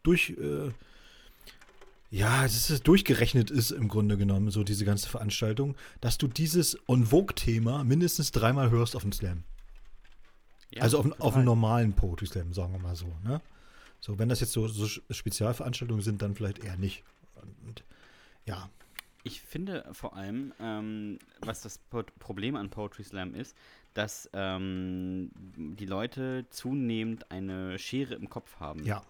durch, äh, ja, das ist durchgerechnet ist im Grunde genommen, so diese ganze Veranstaltung, dass du dieses En Vogue-Thema mindestens dreimal hörst auf dem Slam. Ja, also auf, auf einem normalen Poetry Slam, sagen wir mal so. Ne? So, wenn das jetzt so, so Spezialveranstaltungen sind, dann vielleicht eher nicht. Und, ja, Ich finde vor allem, ähm, was das Po- Problem an Poetry Slam ist, dass ähm, die Leute zunehmend eine Schere im Kopf haben. ja,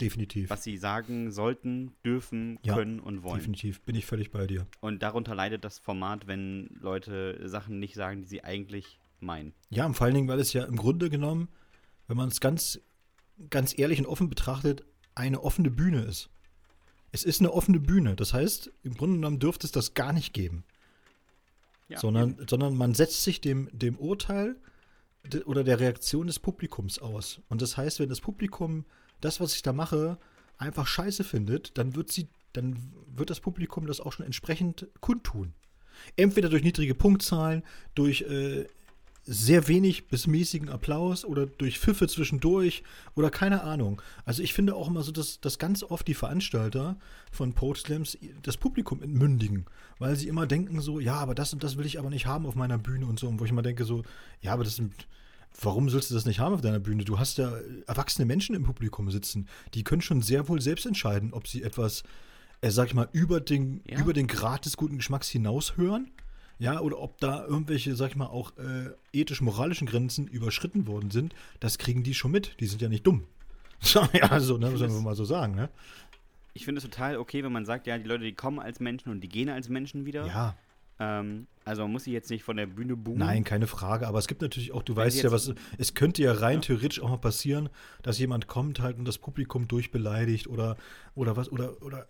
definitiv. Was sie sagen sollten, dürfen, Ja, können und wollen. Definitiv, bin ich völlig bei dir. Und darunter leidet das Format, wenn Leute Sachen nicht sagen, die sie eigentlich meinen. Ja, und vor allen Dingen, weil es ja im Grunde genommen, wenn man es ganz, ganz ehrlich und offen betrachtet, eine offene Bühne ist. Es ist eine offene Bühne. Das heißt, im Grunde genommen dürfte es das gar nicht geben. Ja, sondern, sondern man setzt sich dem, dem Urteil de, oder der Reaktion des Publikums aus. Und das heißt, wenn das Publikum das, was ich da mache, einfach scheiße findet, dann wird sie, dann wird das Publikum das auch schon entsprechend kundtun. Entweder durch niedrige Punktzahlen, durch äh, sehr wenig bis mäßigen Applaus oder durch Pfiffe zwischendurch oder keine Ahnung. Also ich finde auch immer so, dass, dass ganz oft die Veranstalter von Poetry Slams das Publikum entmündigen, weil sie immer denken so, ja, aber das und das will ich aber nicht haben auf meiner Bühne und so. Und wo ich immer denke so, ja, aber das sind, warum sollst du das nicht haben auf deiner Bühne? Du hast ja erwachsene Menschen im Publikum sitzen, die können schon sehr wohl selbst entscheiden, ob sie etwas, äh, sag ich mal, über den, Ja. über den Grad des guten Geschmacks hinaus hören ja, oder ob da irgendwelche, sag ich mal, auch äh, ethisch-moralischen Grenzen überschritten worden sind, das kriegen die schon mit. Die sind ja nicht dumm. ja, so, ne, müssen wir mal so sagen, ne? Ich finde es total okay, wenn man sagt, ja, die Leute, die kommen als Menschen und die gehen als Menschen wieder. Ja, Ähm, also man muss sie jetzt nicht von der Bühne boomen. nein, keine Frage. Aber es gibt natürlich auch, du Wenn weißt ja, was. Es könnte ja rein Ja. theoretisch auch mal passieren, dass jemand kommt halt und das Publikum durchbeleidigt oder, oder was, oder, oder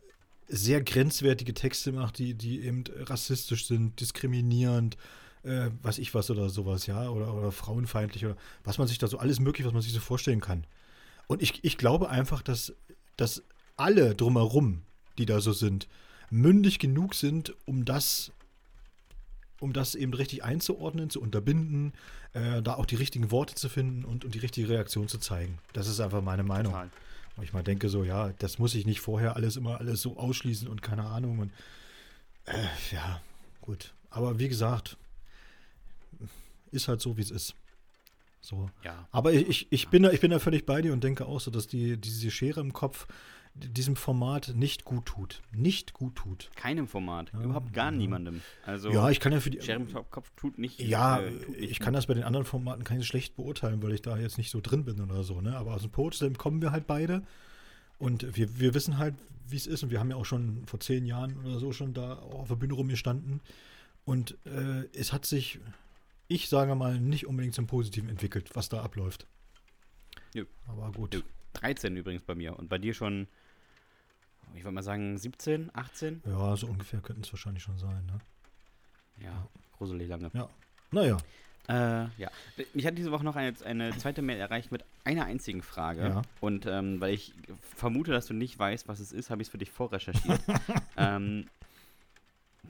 sehr grenzwertige Texte macht, die, die eben rassistisch sind, diskriminierend, äh, weiß ich was oder sowas, ja, oder, oder frauenfeindlich oder was man sich da so, alles möglich, was man sich so vorstellen kann. Und ich, ich glaube einfach, dass, dass alle drumherum, die da so sind, mündig genug sind, um das, um das eben richtig einzuordnen, zu unterbinden, äh, da auch die richtigen Worte zu finden und, und die richtige Reaktion zu zeigen. Das ist einfach meine Meinung. Total. Wo ich mal denke, so, ja, das muss ich nicht vorher alles immer alles so ausschließen und keine Ahnung. Und äh, ja, gut. Aber wie gesagt, ist halt so, wie es ist. So. Ja. Aber ich, ich, ich, bin da, ich bin da völlig bei dir und denke auch so, dass die, diese Schere im Kopf diesem Format nicht gut tut. Nicht gut tut. Keinem Format. Ja, Überhaupt gar ja. niemandem. Also ja, ich kann ja für die. Scherben im Kopf tut nicht. Ja, äh, tut nicht ich kann das bei den anderen Formaten kann ich schlecht beurteilen, weil ich da jetzt nicht so drin bin oder so, ne? Aber aus dem Poetry kommen wir halt beide und wir, wir wissen halt, wie es ist und wir haben ja auch schon vor zehn Jahren oder so schon da auf der Bühne rumgestanden und äh, es hat sich, ich sage mal, nicht unbedingt zum Positiven entwickelt, was da abläuft. Nö. Aber gut. Nö. 13 übrigens bei mir und bei dir schon, ich würde mal sagen 17, 18? Ja, so ungefähr könnten es wahrscheinlich schon sein, ne? Ja, gruselig lange. Naja, Äh, ja. Mich hat diese Woche noch eine, eine zweite Mail erreicht mit einer einzigen Frage. Ja. Und ähm, weil ich vermute, dass du nicht weißt, was es ist, habe ich es für dich vorrecherchiert. ähm,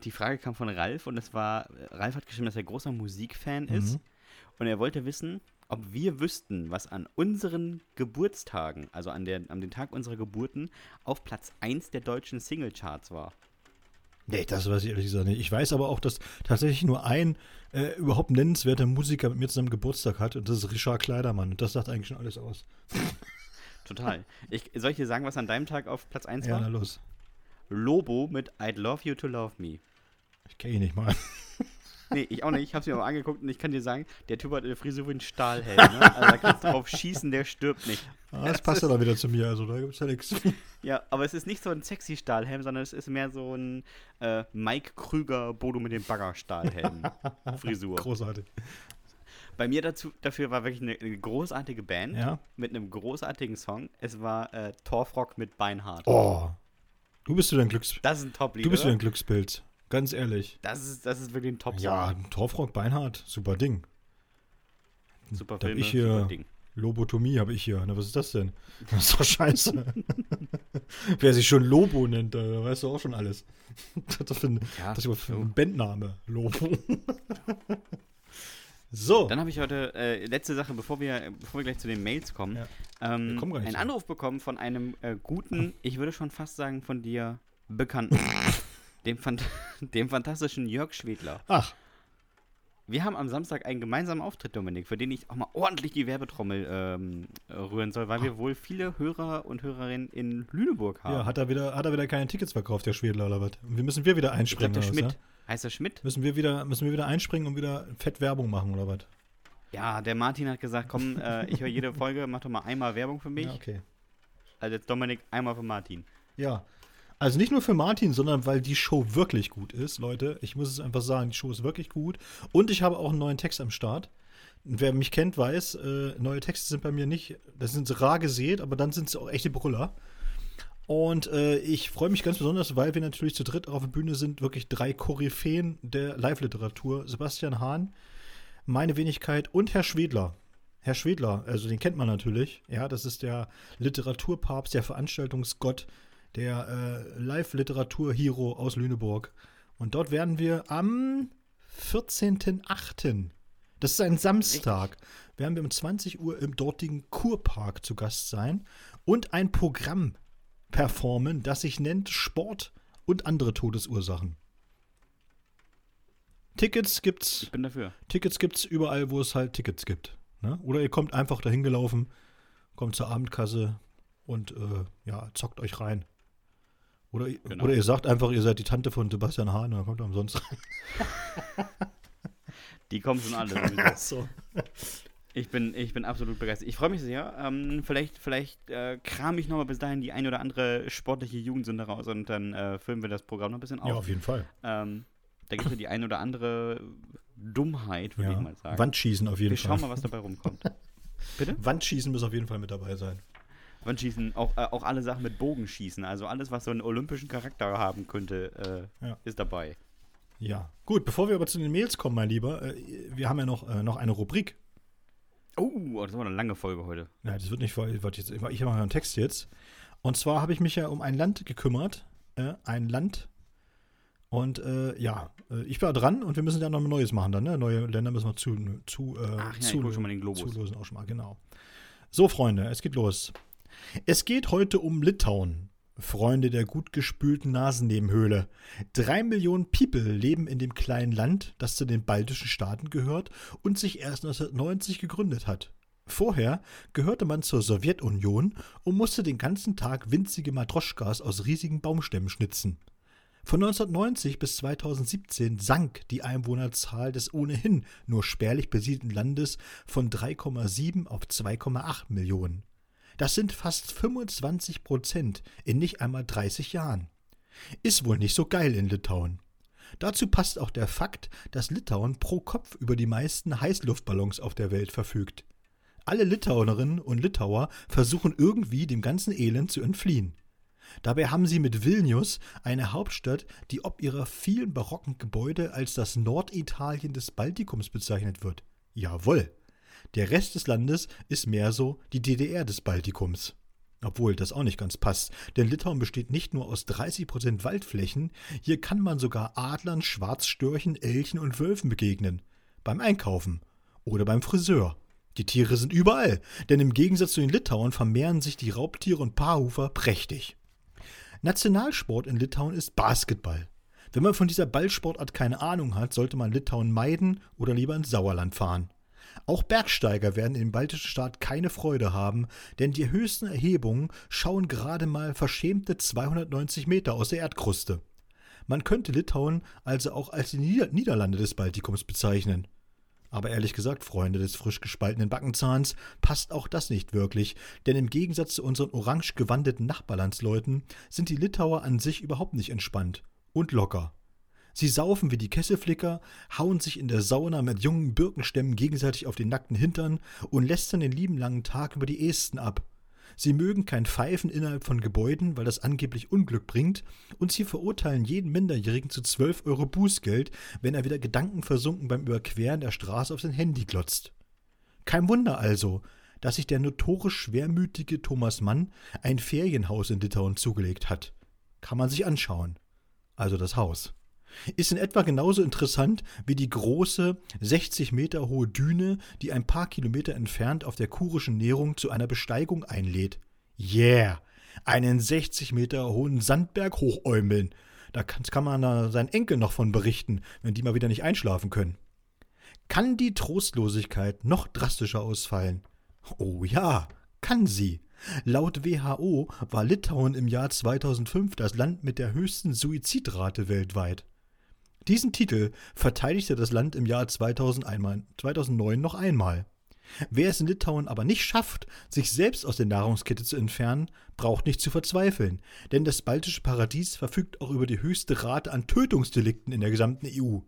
die Frage kam von Ralf und es war, Ralf hat geschrieben, dass er großer Musikfan ist. Mhm. Und er wollte wissen, ob wir wüssten, was an unseren Geburtstagen, also an, der, an den Tag unserer Geburten, auf Platz 1 der deutschen Singlecharts war. Nee, das weiß ich ehrlich gesagt nicht. Ich weiß aber auch, dass tatsächlich nur ein äh, überhaupt nennenswerter Musiker mit mir zusammen Geburtstag hat und das ist Richard Kleidermann. Und das sagt eigentlich schon alles aus. Total. Ich, soll ich dir sagen, was an deinem Tag auf Platz 1 Ja, war? na los. Lobo mit I'd Love You to Love Me. Ich kenne ihn nicht mal. Nee, ich auch nicht. Ich hab's mir aber angeguckt und ich kann dir sagen, der Typ hat eine Frisur wie ein Stahlhelm. Ne? Also da kannst du drauf schießen, der stirbt nicht. Ah, das passt ja dann wieder zu mir, also da gibt es ja nichts. Ja, aber es ist nicht so ein sexy Stahlhelm, sondern es ist mehr so ein äh, Mike Krüger Bodo mit dem Bagger Stahlhelm Frisur. Großartig. Bei mir dazu, dafür war wirklich eine, eine großartige Band Ja. mit einem großartigen Song. Es war äh, Torfrock mit Beinhardt. Oh. Du bist wieder ein Glücks Das ist ein Top-Lied, Du bist oder? ein Glückspilz. Ganz ehrlich. Das ist, das ist wirklich ein Top-Song. Ja, Torfrock Beinhardt, super Ding. super Film, ich hier- super Ding. Lobotomie habe ich hier. Na, was ist das denn? Das ist doch scheiße. Wer sich schon Lobo nennt, da weißt du auch schon alles. Das ist ein, Ja, das ist so. ein Bandname. Lobo. so. Dann habe ich heute, äh, letzte Sache, bevor wir, bevor wir gleich zu den Mails kommen, Ja. ähm, Wir kommen einen. Anruf bekommen von einem äh, guten, ich würde schon fast sagen von dir Bekannten, dem, Phant dem fantastischen Jörg Schwedler. Ach, Wir haben am Samstag einen gemeinsamen Auftritt, Dominik, für den ich auch mal ordentlich die Werbetrommel ähm, rühren soll, weil wir wohl viele Hörer und Hörerinnen in Lüneburg haben. ja, hat er, wieder, hat er wieder keine Tickets verkauft, der Schwedler oder was? Und wir müssen wir wieder ich glaube, einspringen. der oder was, Schmidt. ja? Heißt der Schmidt? Müssen wir wieder, müssen wir wieder einspringen und wieder fett Werbung machen oder was? Ja, der Martin hat gesagt, komm, äh, ich höre jede Folge, mach doch mal einmal Werbung für mich. Ja, okay. Also jetzt Dominik, einmal für Martin. Ja. Also nicht nur für Martin, sondern weil die Show wirklich gut ist, Leute. Ich muss es einfach sagen, die Show ist wirklich gut. Und ich habe auch einen neuen Text am Start. Wer mich kennt, weiß, äh, neue Texte sind bei mir nicht, das sind rar gesät, aber dann sind es auch echte Brüller. Und äh, ich freue mich ganz besonders, weil wir natürlich zu dritt auf der Bühne sind, wirklich drei Koryphäen der Live-Literatur. Sebastian Hahn, meine Wenigkeit und Herr Schwedler. Herr Schwedler, also den kennt man natürlich. Ja, das ist der Literaturpapst, der Veranstaltungsgott, der äh, Live-Literatur-Hero aus Lüneburg. Und dort werden wir am 14.08., das ist ein Samstag, werden wir um 20 Uhr im dortigen Kurpark zu Gast sein und ein Programm performen, das sich nennt Sport und andere Todesursachen. Tickets gibt's Ich bin dafür. Tickets gibt's überall, wo es halt Tickets gibt. Ne? Oder ihr kommt einfach dahin gelaufen, kommt zur Abendkasse und äh, ja, zockt euch rein. Oder, Genau. oder ihr sagt einfach, ihr seid die Tante von Sebastian Hahn und dann kommt ihr umsonst rein. Die kommen schon alle. so. Ich bin, ich bin absolut begeistert. Ich freue mich sehr. Ähm, vielleicht vielleicht äh, kram ich nochmal bis dahin die ein oder andere sportliche Jugendsünde raus und dann äh, füllen wir das Programm noch ein bisschen auf. Ja, auf jeden Fall. Ähm, da gibt es ja die ein oder andere Dummheit, würde Ja. ich mal sagen. Wandschießen auf jeden wir Fall. schauen mal, was dabei rumkommt. Bitte? Wandschießen muss auf jeden Fall mit dabei sein. Wandschießen, auch, äh, auch alle Sachen mit Bogenschießen. Also alles, was so einen olympischen Charakter haben könnte, äh, Ja. ist dabei. Ja. Gut, bevor wir aber zu den Mails kommen, mein Lieber, äh, wir haben ja noch, äh, noch eine Rubrik. Oh, das war eine lange Folge heute. Nein, das wird nicht voll. jetzt- Ich mache mal einen Text jetzt. Und zwar habe ich mich ja um ein Land gekümmert. Äh, ein Land. Und äh, ja, ich war dran und wir müssen ja noch ein neues machen dann. Ne? Neue Länder müssen wir zu, zu, Ach ja, zu, ich schon mal den Globus. zulosen auch schon mal, genau. So, Freunde, es geht los. Es geht heute um Litauen. Freunde der gut gespülten Nasennebenhöhle. Drei Millionen People leben in dem kleinen Land, das zu den baltischen Staaten gehört und sich erst 1990 gegründet hat. Vorher gehörte man zur Sowjetunion und musste den ganzen Tag winzige Matroschkas aus riesigen Baumstämmen schnitzen. Von 1990 bis 2017 sank die Einwohnerzahl des ohnehin nur spärlich besiedelten Landes von 3,7 auf 2,8 Millionen. Das sind fast 25 Prozent in nicht einmal 30 Jahren. Ist wohl nicht so geil in Litauen. Dazu passt auch der Fakt, dass Litauen pro Kopf über die meisten Heißluftballons auf der Welt verfügt. Alle Litauerinnen und Litauer versuchen irgendwie dem ganzen Elend zu entfliehen. Dabei haben sie mit Vilnius eine Hauptstadt, die ob ihrer vielen barocken Gebäude als das Norditalien des Baltikums bezeichnet wird. Jawohl. Der Rest des Landes ist mehr so die DDR des Baltikums. Obwohl das auch nicht ganz passt, denn Litauen besteht nicht nur aus 30% Waldflächen, hier kann man sogar Adlern, Schwarzstörchen, Elchen und Wölfen begegnen. Beim Einkaufen oder beim Friseur. Die Tiere sind überall, denn im Gegensatz zu den Litauern vermehren sich die Raubtiere und Paarhufer prächtig. Nationalsport in Litauen ist Basketball. Wenn man von dieser Ballsportart keine Ahnung hat, sollte man Litauen meiden oder lieber ins Sauerland fahren. Auch Bergsteiger werden im baltischen Staat keine Freude haben, denn die höchsten Erhebungen schauen gerade mal verschämte 290 Meter aus der Erdkruste. Man könnte Litauen also auch als die Nieder Niederlande des Baltikums bezeichnen. Aber ehrlich gesagt, Freunde des frisch gespaltenen Backenzahns, passt auch das nicht wirklich, denn im Gegensatz zu unseren orange gewandeten Nachbarlandsleuten sind die Litauer an sich überhaupt nicht entspannt und locker. Sie saufen wie die Kesselflicker, hauen sich in der Sauna mit jungen Birkenstämmen gegenseitig auf den nackten Hintern und lästern den lieben langen Tag über die Esten ab. Sie mögen kein Pfeifen innerhalb von Gebäuden, weil das angeblich Unglück bringt, und sie verurteilen jeden Minderjährigen zu 12 Euro Bußgeld, wenn er wieder gedankenversunken beim Überqueren der Straße auf sein Handy glotzt. Kein Wunder also, dass sich der notorisch schwermütige Thomas Mann ein Ferienhaus in Litauen zugelegt hat. Kann man sich anschauen. Also das Haus. Ist in etwa genauso interessant wie die große, 60 Meter hohe Düne, die ein paar Kilometer entfernt auf der kurischen Nährung zu einer Besteigung einlädt. Yeah! Einen 60 Meter hohen Sandberg hochäumeln. Da kann, kann man da seinen Enkel noch von berichten, wenn die mal wieder nicht einschlafen können. Kann die Trostlosigkeit noch drastischer ausfallen? Oh ja, kann sie. Laut WHO war Litauen im Jahr 2005 das Land mit der höchsten Suizidrate weltweit. Diesen Titel verteidigte das Land im Jahr 2001 2009 noch einmal. Wer es in Litauen aber nicht schafft, sich selbst aus der Nahrungskette zu entfernen, braucht nicht zu verzweifeln, denn das baltische Paradies verfügt auch über die höchste Rate an Tötungsdelikten in der gesamten EU.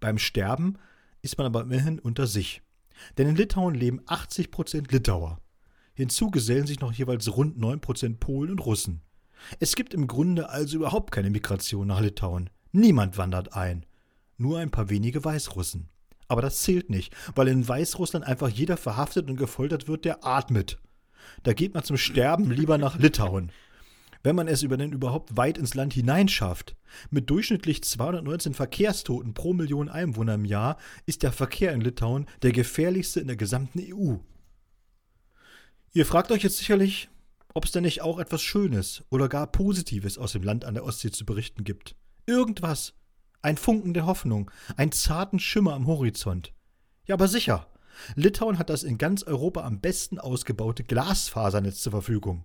Beim Sterben ist man aber immerhin unter sich. Denn in Litauen leben 80% Litauer. Hinzu gesellen sich noch jeweils rund 9% Polen und Russen. Es gibt im Grunde also überhaupt keine Migration nach Litauen. Niemand wandert ein. Nur ein paar wenige Weißrussen. Aber das zählt nicht, weil in Weißrussland einfach jeder verhaftet und gefoltert wird, der atmet. Da geht man zum Sterben lieber nach Litauen. Wenn man es über denn überhaupt weit ins Land hineinschafft. Mit durchschnittlich 219 Verkehrstoten pro Million Einwohner im Jahr ist der Verkehr in Litauen der gefährlichste in der gesamten EU. Ihr fragt euch jetzt sicherlich, ob es denn nicht auch etwas Schönes oder gar Positives aus dem Land an der Ostsee zu berichten gibt. Irgendwas. Ein Funken der Hoffnung, einen zarten Schimmer am Horizont. Ja, aber sicher. Litauen hat das in ganz Europa am besten ausgebaute Glasfasernetz zur Verfügung.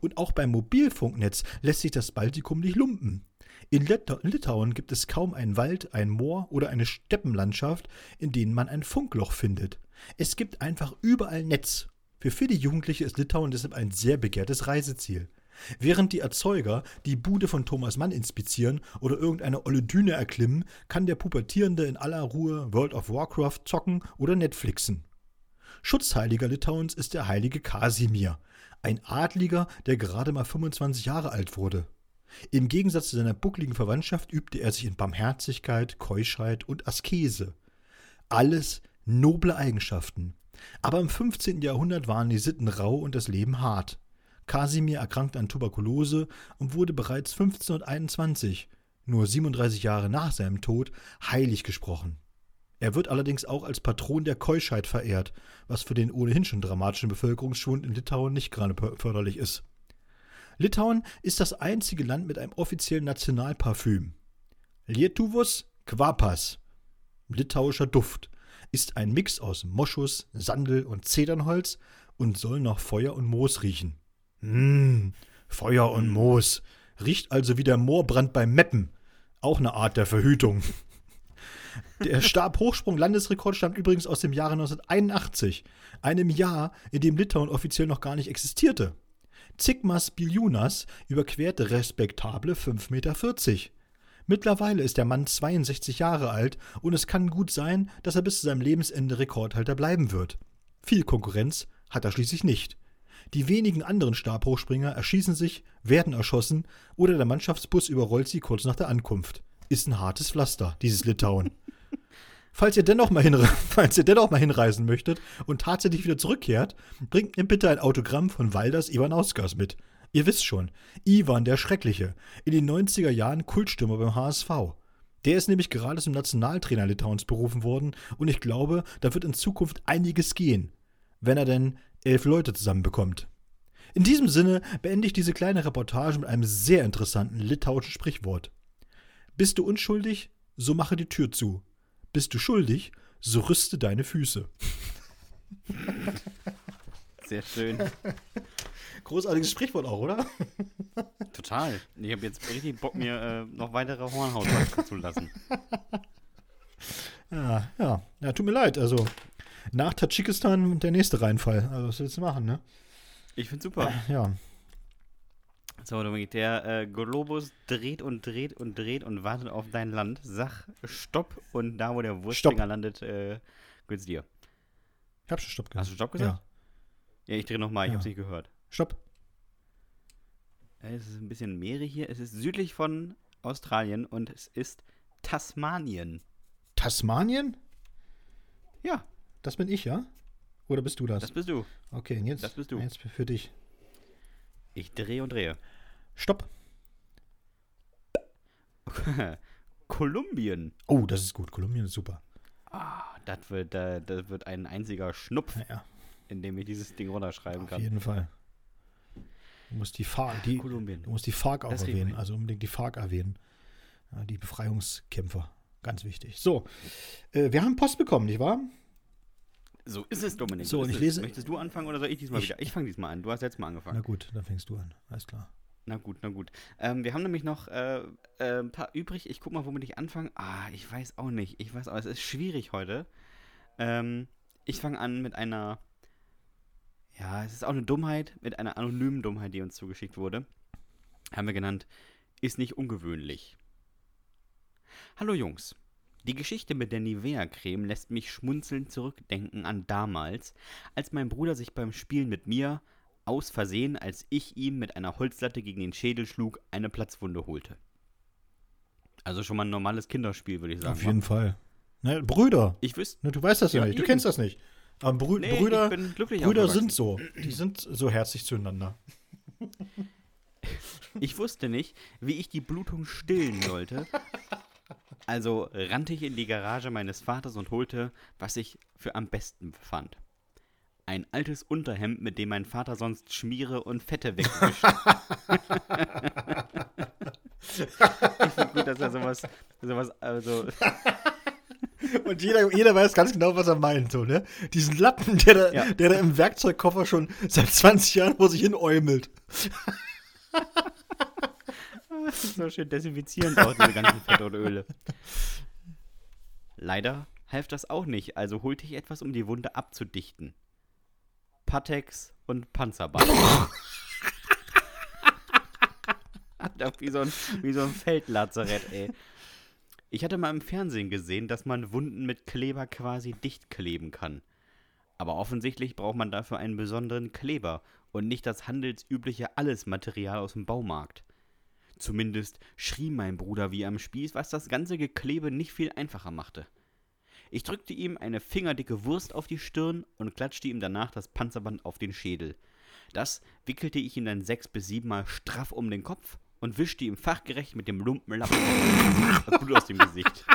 Und auch beim Mobilfunknetz lässt sich das Baltikum nicht lumpen. In Litauen gibt es kaum einen Wald, ein Moor oder eine Steppenlandschaft, in denen man ein Funkloch findet. Es gibt einfach überall Netz. Für viele Jugendliche ist Litauen deshalb ein sehr begehrtes Reiseziel. Während die Erzeuger die Bude von Thomas Mann inspizieren oder irgendeine olle Düne erklimmen, kann der Pubertierende in aller Ruhe World of Warcraft zocken oder Netflixen. Schutzheiliger Litauens ist der heilige Kasimir, ein Adliger, der gerade mal 25 Jahre alt wurde. Im Gegensatz zu seiner buckligen Verwandtschaft übte er sich in Barmherzigkeit, Keuschheit und Askese. Alles noble Eigenschaften. Aber im 15. Jahrhundert waren die Sitten rau und das Leben hart. Kasimir erkrankte an Tuberkulose und wurde bereits 1521, nur 37 Jahre nach seinem Tod, heilig gesprochen. Er wird allerdings auch als Patron der Keuschheit verehrt, was für den ohnehin schon dramatischen Bevölkerungsschwund in Litauen nicht gerade förderlich ist. Litauen ist das einzige Land mit einem offiziellen Nationalparfüm. Lietuvos Kvapas, litauischer Duft, ist ein Mix aus Moschus, Sandel und Zedernholz und soll nach Feuer und Moos riechen. Mmh, Feuer und Moos. Riecht also wie der Moorbrand beim Meppen. Auch eine Art der Verhütung. Der Stabhochsprung-Landesrekord stammt übrigens aus dem Jahre 1981, einem Jahr, in dem Litauen offiziell noch gar nicht existierte. Zigmas Biljunas überquerte respektable 5,40 Meter. Mittlerweile ist der Mann 62 Jahre alt und es kann gut sein, dass er bis zu seinem Lebensende Rekordhalter bleiben wird. Viel Konkurrenz hat er schließlich nicht. Die wenigen anderen Stabhochspringer erschießen sich, werden erschossen oder der Mannschaftsbus überrollt sie kurz nach der Ankunft. Ist ein hartes Pflaster, dieses Litauen. Falls ihr, dennoch mal falls ihr dennoch mal hinreisen möchtet und tatsächlich wieder zurückkehrt, bringt mir bitte ein Autogramm von Walders Ivanauskas mit. Ihr wisst schon, Ivan der Schreckliche, in den 90er Jahren Kultstürmer beim HSV. Der ist nämlich gerade zum Nationaltrainer Litauens berufen worden und ich glaube, da wird in Zukunft einiges gehen, wenn er denn elf Leute zusammenbekommt. In diesem Sinne beende ich diese kleine Reportage mit einem sehr interessanten litauischen Sprichwort. Bist du unschuldig, so mache die Tür zu. Bist du schuldig, so rüste deine Füße. Sehr schön. Großartiges Sprichwort auch, oder? Total. Ich habe jetzt richtig Bock, mir äh, noch weitere Hornhaut zu lassen. Ja, ja. Ja, tut mir leid. Also, nach Tadschikistan der nächste Reinfall. Also, was willst du machen, ne? Ich find's super. Ja. So, Dominik, der äh, Globus dreht und dreht und dreht und wartet auf dein Land. Sag Stopp und da, wo der Wurstfinger landet, äh, gehört's dir. Ich hab schon Stopp gesagt. Hast du Stopp gesagt? Ja, ja ich drehe nochmal, ich Ja. hab's nicht gehört. Stopp. Es ist ein bisschen Meere hier. Es ist südlich von Australien und es ist Tasmanien. Tasmanien? Ja, Das bin ich, ja? Oder bist du das? das bist du. okay, und jetzt, das bist du. jetzt für dich. Ich drehe und drehe. Stopp. Kolumbien. Oh, das ist gut. Kolumbien ist super. Ah, das wird, äh, das wird ein einziger Schnupf, Ja, in dem ich dieses Ding runterschreiben auf kann. jeden Fall. Du musst die FARC, die, Kolumbien. du musst die FARC auch Das erwähnen. Also unbedingt die FARC erwähnen. Ja, die Befreiungskämpfer. Ganz wichtig. So, äh, wir haben Post bekommen, nicht wahr? So ist es, Dominik. So, und ich es. lese- Möchtest du anfangen oder soll ich diesmal Ich- wieder? Ich fange diesmal an. Du hast letztes Mal angefangen. Na gut, dann fängst du an. Alles klar. Na gut, na gut. Ähm, wir haben nämlich noch äh, äh, ein paar übrig. Ich guck mal, womit ich anfange. Ah, ich weiß auch nicht. Ich weiß auch, es ist schwierig heute. Ähm, ich fange an mit einer. Ja, es ist auch eine Dummheit, mit einer anonymen Dummheit, die uns zugeschickt wurde. Haben wir genannt, ist nicht ungewöhnlich. Hallo Jungs. Die Geschichte mit der Nivea-Creme lässt mich schmunzelnd zurückdenken an damals, als mein Bruder sich beim Spielen mit mir aus Versehen, als ich ihm mit einer Holzlatte gegen den Schädel schlug, eine Platzwunde holte. Also schon mal ein normales Kinderspiel, würde ich sagen. Auf jeden Fall. Ne, Brüder. Ich wüsste. Ne, du weißt das ja, Ja, nicht. Du eben. kennst das nicht. Aber Brü Nee, Brüder, Brüder sind so. Die sind so herzlich zueinander. Ich wusste nicht, wie ich die Blutung stillen sollte. Also rannte ich in die Garage meines Vaters und holte, was ich für am besten befand. Ein altes Unterhemd, mit dem mein Vater sonst Schmiere und Fette wegwischt. ich finde gut, dass er sowas, sowas, also, Und jeder, jeder weiß ganz genau, was er meint. So, ne? Diesen Lappen, der da, Ja. der da im Werkzeugkoffer schon seit 20 Jahren vor sich hin äumelt. Das ist so schön desinfizierend auch, diese ganzen Fette und Öle. Leider half das auch nicht, also holte ich etwas, um die Wunde abzudichten. Patex und Panzerband. wie, so ein, wie so ein Feldlazarett, ey. Ich hatte mal im Fernsehen gesehen, dass man Wunden mit Kleber quasi dicht kleben kann. Aber offensichtlich braucht man dafür einen besonderen Kleber und nicht das handelsübliche Allesmaterial aus dem Baumarkt. Zumindest schrie mein Bruder wie am Spieß, was das ganze Geklebe nicht viel einfacher machte. Ich drückte ihm eine fingerdicke Wurst auf die Stirn und klatschte ihm danach das Panzerband auf den Schädel. Das wickelte ich ihm dann sechs bis siebenmal straff um den Kopf und wischte ihm fachgerecht mit dem Lumpenlappen das Blut aus dem Gesicht.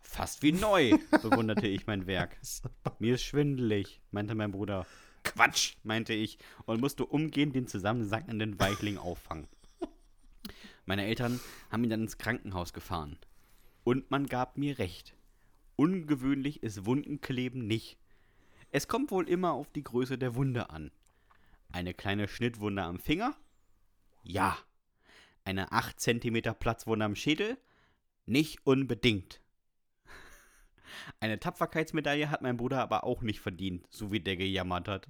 Fast wie neu, bewunderte ich mein Werk. Mir ist schwindelig, meinte mein Bruder. Quatsch, meinte ich und musste umgehend den zusammensackenden Weichling auffangen. Meine Eltern haben ihn dann ins Krankenhaus gefahren. Und man gab mir recht. Ungewöhnlich ist Wundenkleben nicht. Es kommt wohl immer auf die Größe der Wunde an. Eine kleine Schnittwunde am Finger? Ja. Eine 8 cm Platzwunde am Schädel? Nicht unbedingt. Eine Tapferkeitsmedaille hat mein Bruder aber auch nicht verdient, so wie der gejammert hat.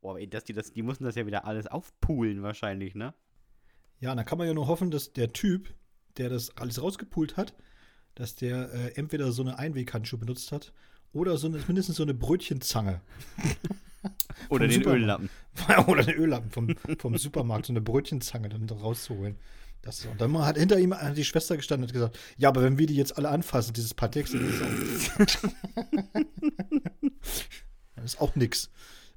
Boah, ey, dass die, das, die mussten das ja wieder alles aufpulen wahrscheinlich, ne? Ja, dann kann man ja nur hoffen, dass der Typ, der das alles rausgepult hat, dass der äh, entweder so eine Einweghandschuhe benutzt hat oder so eine, mindestens so eine Brötchenzange. Oder den Öllappen. oder den Öllappen vom, vom Supermarkt, so eine Brötchenzange dann rauszuholen. Das, und dann hat hinter ihm die Schwester gestanden und gesagt, ja, aber wenn wir die jetzt alle anfassen, dieses Patex, dann ist auch, das ist auch nix.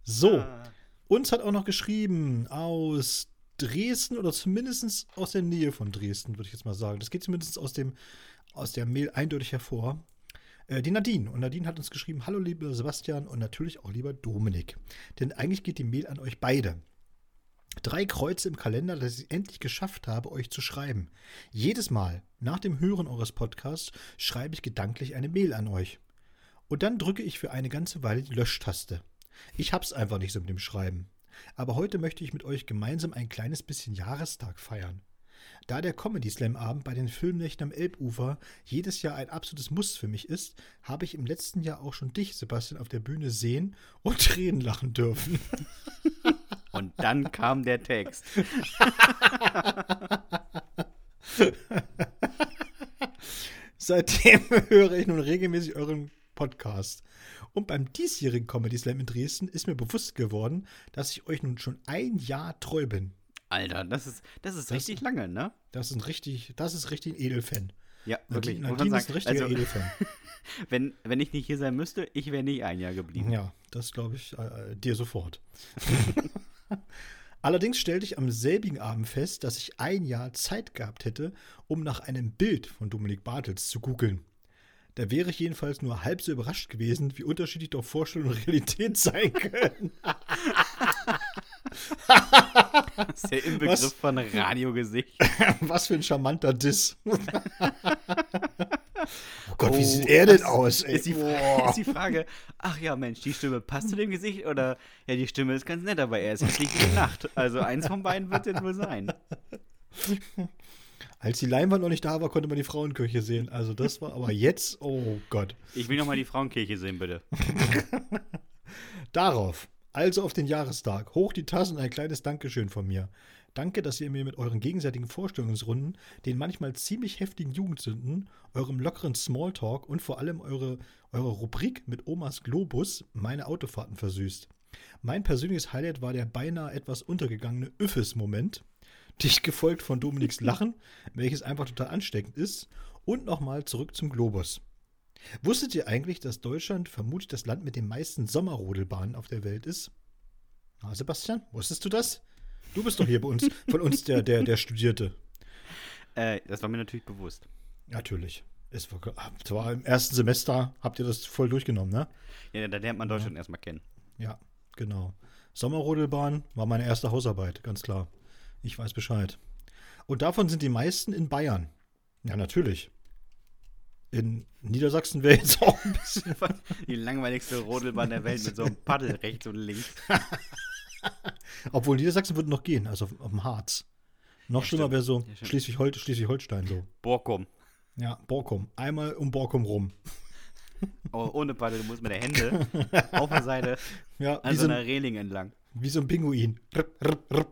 So, ah. uns hat auch noch geschrieben aus Dresden oder zumindest aus der Nähe von Dresden, würde ich jetzt mal sagen. Das geht zumindest aus, dem, aus der Mail eindeutig hervor. Äh, die Nadine. Und Nadine hat uns geschrieben: Hallo, lieber Sebastian und natürlich auch lieber Dominik. Denn eigentlich geht die Mail an euch beide. Drei Kreuze im Kalender, dass ich endlich geschafft habe, euch zu schreiben. Jedes Mal nach dem Hören eures Podcasts schreibe ich gedanklich eine Mail an euch. Und dann drücke ich für eine ganze Weile die Löschtaste. Ich hab's einfach nicht so mit dem Schreiben. Aber heute möchte ich mit euch gemeinsam ein kleines bisschen Jahrestag feiern. Da der Comedy Slam Abend bei den Filmnächten am Elbufer jedes Jahr ein absolutes Muss für mich ist, habe ich im letzten Jahr auch schon dich, Sebastian, auf der Bühne sehen und Tränen lachen dürfen. Und dann kam der Text. Seitdem höre ich nun regelmäßig euren Podcast. Und beim diesjährigen Comedy Slam in Dresden ist mir bewusst geworden, dass ich euch nun schon ein Jahr treu bin. Alter, das ist, das ist das, richtig lange, ne? Das ist ein richtig, das ist richtig ein Edelfan. Ja, wirklich. Nadine, Nadine ist ein richtiger also, Edelfan. wenn, wenn ich nicht hier sein müsste, ich wäre nicht ein Jahr geblieben. Ja, das glaube ich äh, dir sofort. Allerdings stellte ich am selbigen Abend fest, dass ich ein Jahr Zeit gehabt hätte, um nach einem Bild von Dominik Bartels zu googeln. Da wäre ich jedenfalls nur halb so überrascht gewesen, wie unterschiedlich doch Vorstellung und Realität sein können. das ist der Inbegriff Was? von Radiogesicht. Was für ein charmanter Diss. oh Gott, wie sieht oh, er denn aus? Ey? Ist die, ist die Frage, ach ja, Mensch, die Stimme passt zu dem Gesicht oder ja, die Stimme ist ganz nett, aber er ist hässlich wie Nacht. Also eins von beiden wird es wohl sein. Als die Leinwand noch nicht da war, konnte man die Frauenkirche sehen. Also das war aber jetzt, oh Gott. Ich will noch mal die Frauenkirche sehen, bitte. Darauf, also auf den Jahrestag, hoch die Tassen ein kleines Dankeschön von mir. Danke, dass ihr mir mit euren gegenseitigen Vorstellungsrunden, den manchmal ziemlich heftigen Jugendsünden, eurem lockeren Smalltalk und vor allem eure, eure Rubrik mit Omas Globus meine Autofahrten versüßt. Mein persönliches Highlight war der beinahe etwas untergegangene Üffes-Moment, dicht gefolgt von Dominiks Lachen, welches einfach total ansteckend ist. Und nochmal zurück zum Globus. Wusstet ihr eigentlich, dass Deutschland vermutlich das Land mit den meisten Sommerrodelbahnen auf der Welt ist? Na, Sebastian, wusstest du das? Du bist doch hier bei uns, von uns der, der, der Studierte. Äh, das war mir natürlich bewusst. Natürlich. Es war, zwar im ersten Semester habt ihr das voll durchgenommen, ne? Ja, da lernt man Deutschland ja. erstmal kennen. Ja, genau. Sommerrodelbahn war meine erste Hausarbeit, ganz klar. Ich weiß Bescheid. Und davon sind die meisten in Bayern. Ja, natürlich. In Niedersachsen wäre jetzt auch ein bisschen. Die langweiligste Rodelbahn der Welt mit so einem Paddel rechts und links. Obwohl Niedersachsen würde noch gehen, also auf, auf dem Harz. Noch Ja, schlimmer wäre so Ja, Schleswig-Holstein so. Borkum. Ja, Borkum. Einmal um Borkum rum. Aber ohne Paddel, du musst mit der Hände auf der Seite Ja, an so einer ein, Reling entlang. wie so ein Pinguin. Rip.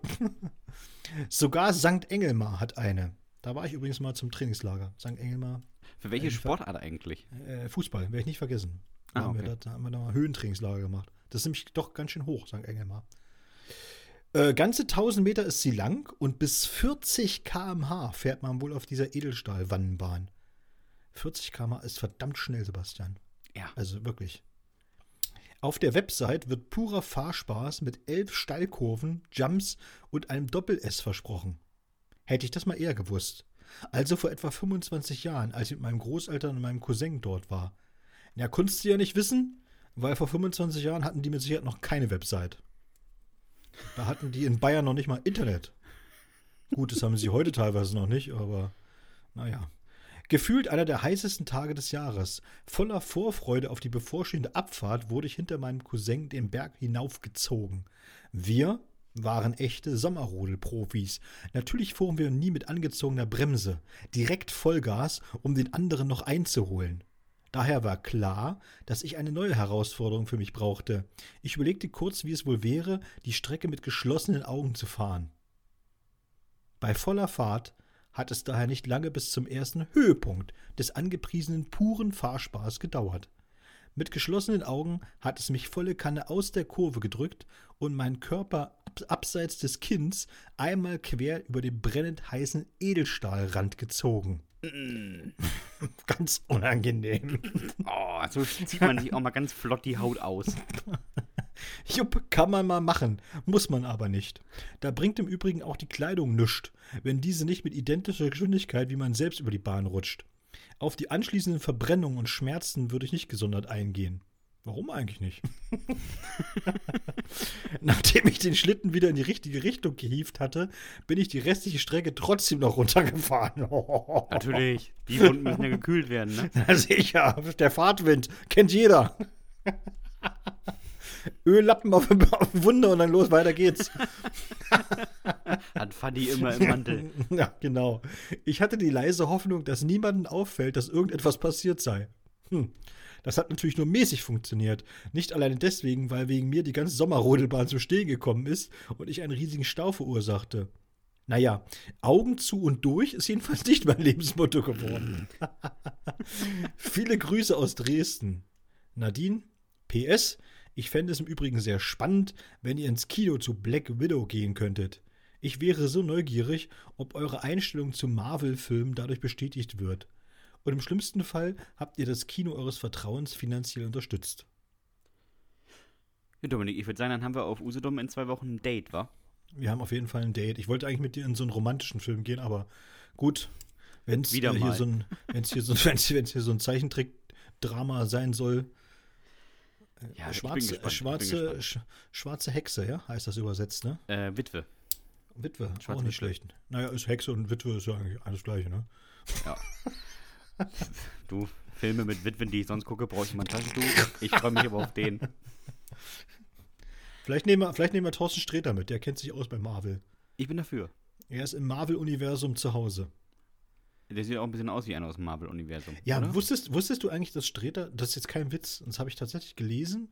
Sogar St. Engelmar hat eine. Da war ich übrigens mal zum Trainingslager. St. Engelmar, Für welche Einfach- Sportart eigentlich? äh, Fußball, werde ich nicht vergessen. Da, Ah, haben wir, okay. da, da haben wir da mal Höhentrainingslager gemacht. Das ist nämlich doch ganz schön hoch, St. Engelmar. Äh, ganze 1000 Meter ist sie lang und bis 40 km/h fährt man wohl auf dieser Edelstahlwannenbahn. 40 km/h ist verdammt schnell, Sebastian. Ja. Also wirklich. Auf der Website wird purer Fahrspaß mit elf Steilkurven, Jumps und einem Doppel-S versprochen. Hätte ich das mal eher gewusst. Also vor etwa 25 Jahren, als ich mit meinem Großeltern und meinem Cousin dort war. Ja, konntest du ja nicht wissen, weil vor 25 Jahren hatten die mit Sicherheit noch keine Website. Da hatten die in Bayern noch nicht mal Internet. Gut, das haben sie heute teilweise noch nicht, aber naja. Gefühlt einer der heißesten Tage des Jahres. Voller Vorfreude auf die bevorstehende Abfahrt wurde ich hinter meinem Cousin den Berg hinaufgezogen. Wir waren echte Sommerrodelprofis. Natürlich fuhren wir nie mit angezogener Bremse, direkt Vollgas, um den anderen noch einzuholen. Daher war klar, dass ich eine neue Herausforderung für mich brauchte. Ich überlegte kurz, wie es wohl wäre, die Strecke mit geschlossenen Augen zu fahren. Bei voller Fahrt hat es daher nicht lange bis zum ersten Höhepunkt des angepriesenen puren Fahrspaß gedauert. Mit geschlossenen Augen hat es mich volle Kanne aus der Kurve gedrückt und mein Körper ab abseits des Kinns einmal quer über den brennend heißen Edelstahlrand gezogen. Ganz unangenehm. Oh, so zieht man sich auch mal ganz flott die Haut aus. Jupp, kann man mal machen, muss man aber nicht. Da bringt im Übrigen auch die Kleidung nüscht, wenn diese nicht mit identischer Geschwindigkeit wie man selbst über die Bahn rutscht. Auf die anschließenden Verbrennungen und Schmerzen würde ich nicht gesondert eingehen. Warum eigentlich nicht? Nachdem ich den Schlitten wieder in die richtige Richtung gehievt hatte, bin ich die restliche Strecke trotzdem noch runtergefahren. Natürlich. Die Wunden müssen ja gekühlt werden, ne? Na sicher, der Fahrtwind, kennt jeder. Öllappen auf, auf Wunde und dann los, weiter geht's. Hat Fadi immer im Mantel. Ja, genau. Ich hatte die leise Hoffnung, dass niemandem auffällt, dass irgendetwas passiert sei. Hm. Das hat natürlich nur mäßig funktioniert. Nicht alleine deswegen, weil wegen mir die ganze Sommerrodelbahn zum Stehen gekommen ist und ich einen riesigen Stau verursachte. Naja, Augen zu und durch ist jedenfalls nicht mein Lebensmotto geworden. Viele Grüße aus Dresden. Nadine, PS, ich fände es im Übrigen sehr spannend, wenn ihr ins Kino zu Black Widow gehen könntet. Ich wäre so neugierig, ob eure Einstellung zu Marvel-Filmen dadurch bestätigt wird. Und im schlimmsten Fall habt ihr das Kino eures Vertrauens finanziell unterstützt. Ja, Dominik, ich würde sagen, dann haben wir auf Usedom in zwei Wochen ein Date, wa? Wir haben auf jeden Fall ein Date. Ich wollte eigentlich mit dir in so einen romantischen Film gehen, aber gut, wenn es hier so ein, wenn's hier, so, wenn's, wenn's hier so ein Zeichentrick-Drama sein soll. Ja, Äh, schwarze, schwarze, schwarze Hexe, ja, heißt das übersetzt, ne? Äh, Witwe. Witwe, Schwarze auch nicht Witwe. schlecht. Naja, ist Hexe und Witwe ist ja eigentlich alles Gleiche, ne? Ja. du, Filme mit Witwen, die ich sonst gucke, brauche ich mal ein Taschentuch. Ich freue mich aber auf den. Vielleicht nehmen, wir, vielleicht nehmen wir Thorsten Sträter mit, der kennt sich aus bei Marvel. Ich bin dafür. Er ist im Marvel-Universum zu Hause. Der sieht auch ein bisschen aus wie einer aus dem Marvel-Universum. Ja, oder? wusstest, wusstest du eigentlich, dass Sträter, das ist jetzt kein Witz, das habe ich tatsächlich gelesen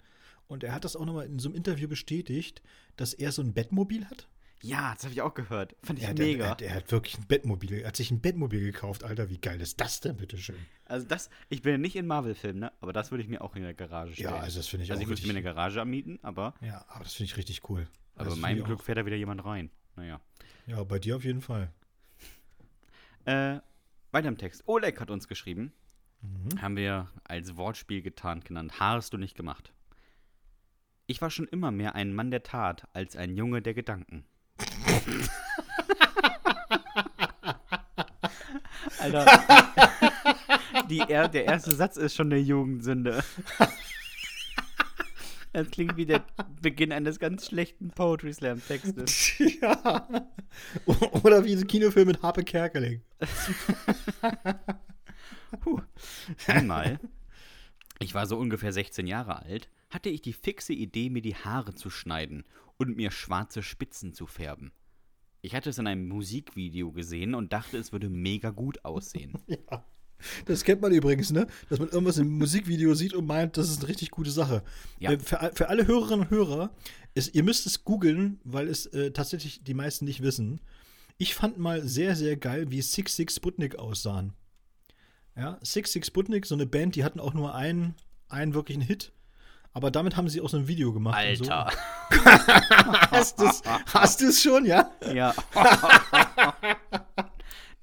und er hat das auch nochmal in so einem Interview bestätigt, dass er so ein Bettmobil hat? ja, das habe ich auch gehört. Fand ich Er hat, mega. Er, hat- er hat wirklich ein Bettmobil, er hat sich ein Bettmobil gekauft, Alter, wie geil ist das denn, bitteschön? Also das, ich bin ja nicht in Marvel-Filmen, ne? Aber das würde ich mir auch in der Garage stellen. Ja, also das finde ich also auch ich müsste mir eine Garage anmieten, aber, Ja, aber das finde ich richtig cool. aber Das mein finde ich Glück fährt da wieder jemand rein. Naja. Auch, ja, bei dir auf jeden Fall. Äh, weiter im Text. Oleg hat uns geschrieben. Mhm. Haben wir als Wortspiel getarnt genannt. Haar hast du nicht gemacht. Ich war schon immer mehr ein Mann der Tat als ein Junge der Gedanken. Alter. Die, er, der erste Satz ist schon eine Jugendsünde. Das klingt wie der Beginn eines ganz schlechten Poetry Slam Textes. ja. Oder wie ein Kinofilm mit Harpe Kerkeling. Puh. Einmal Ich war so ungefähr 16 Jahre alt, hatte ich die fixe Idee, mir die Haare zu schneiden und mir schwarze Spitzen zu färben. Ich hatte es in einem Musikvideo gesehen und dachte, es würde mega gut aussehen. Ja. Das kennt man übrigens, ne? Dass man irgendwas im Musikvideo sieht und meint, das ist eine richtig gute Sache. Ja. Äh, Für, für alle Hörerinnen und Hörer, ist, ihr müsst es googeln, weil es äh, tatsächlich die meisten nicht wissen. Ich fand mal sehr, sehr geil, wie Six Six Sputnik aussahen. Ja, Six Six Sputnik, so eine Band, die hatten auch nur einen, einen wirklichen Hit. Aber damit haben sie auch so ein Video gemacht. Alter. So. Hast du es hast du's schon, ja? Ja.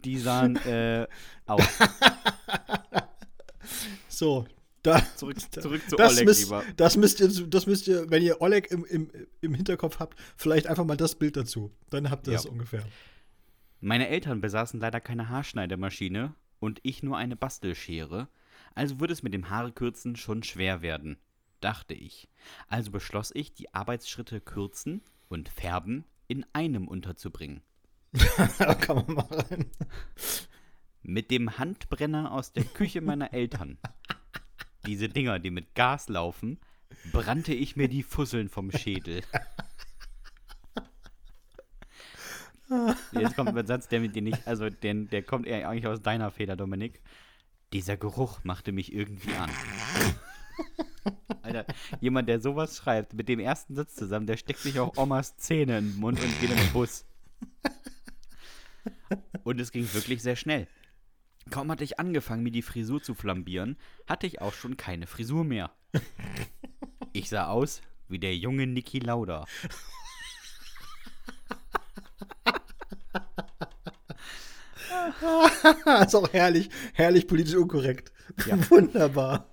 Die sahen äh, aus. So, da, Zurück, zurück zu das, Oleg müsst, lieber. das, müsst ihr, das müsst ihr, wenn ihr Oleg im, im, im Hinterkopf habt, vielleicht einfach mal das Bild dazu. Dann habt ihr Ja. das ungefähr. Meine Eltern besaßen leider keine Haarschneidemaschine und ich nur eine Bastelschere, also würde es mit dem Haarekürzen schon schwer werden, dachte ich. Also beschloss ich, die Arbeitsschritte kürzen und färben in einem unterzubringen. kann man mal rein. Mit dem Handbrenner aus der Küche meiner Eltern. Diese Dinger, die mit Gas laufen, brannte ich mir die Fusseln vom Schädel. Jetzt kommt ein Satz, der mit dir nicht, also den, der kommt eher eigentlich aus deiner Feder, Dominik. Dieser Geruch machte mich irgendwie an. Alter, jemand, der sowas schreibt, mit dem ersten Satz zusammen, der steckt sich auch Omas Zähne in den Mund und geht in den Bus. Und es ging wirklich sehr schnell. Kaum hatte ich angefangen, mir die Frisur zu flambieren, hatte ich auch schon keine Frisur mehr. Ich sah aus wie der junge Niki Lauda. ist auch herrlich, herrlich politisch unkorrekt. Ja. Wunderbar.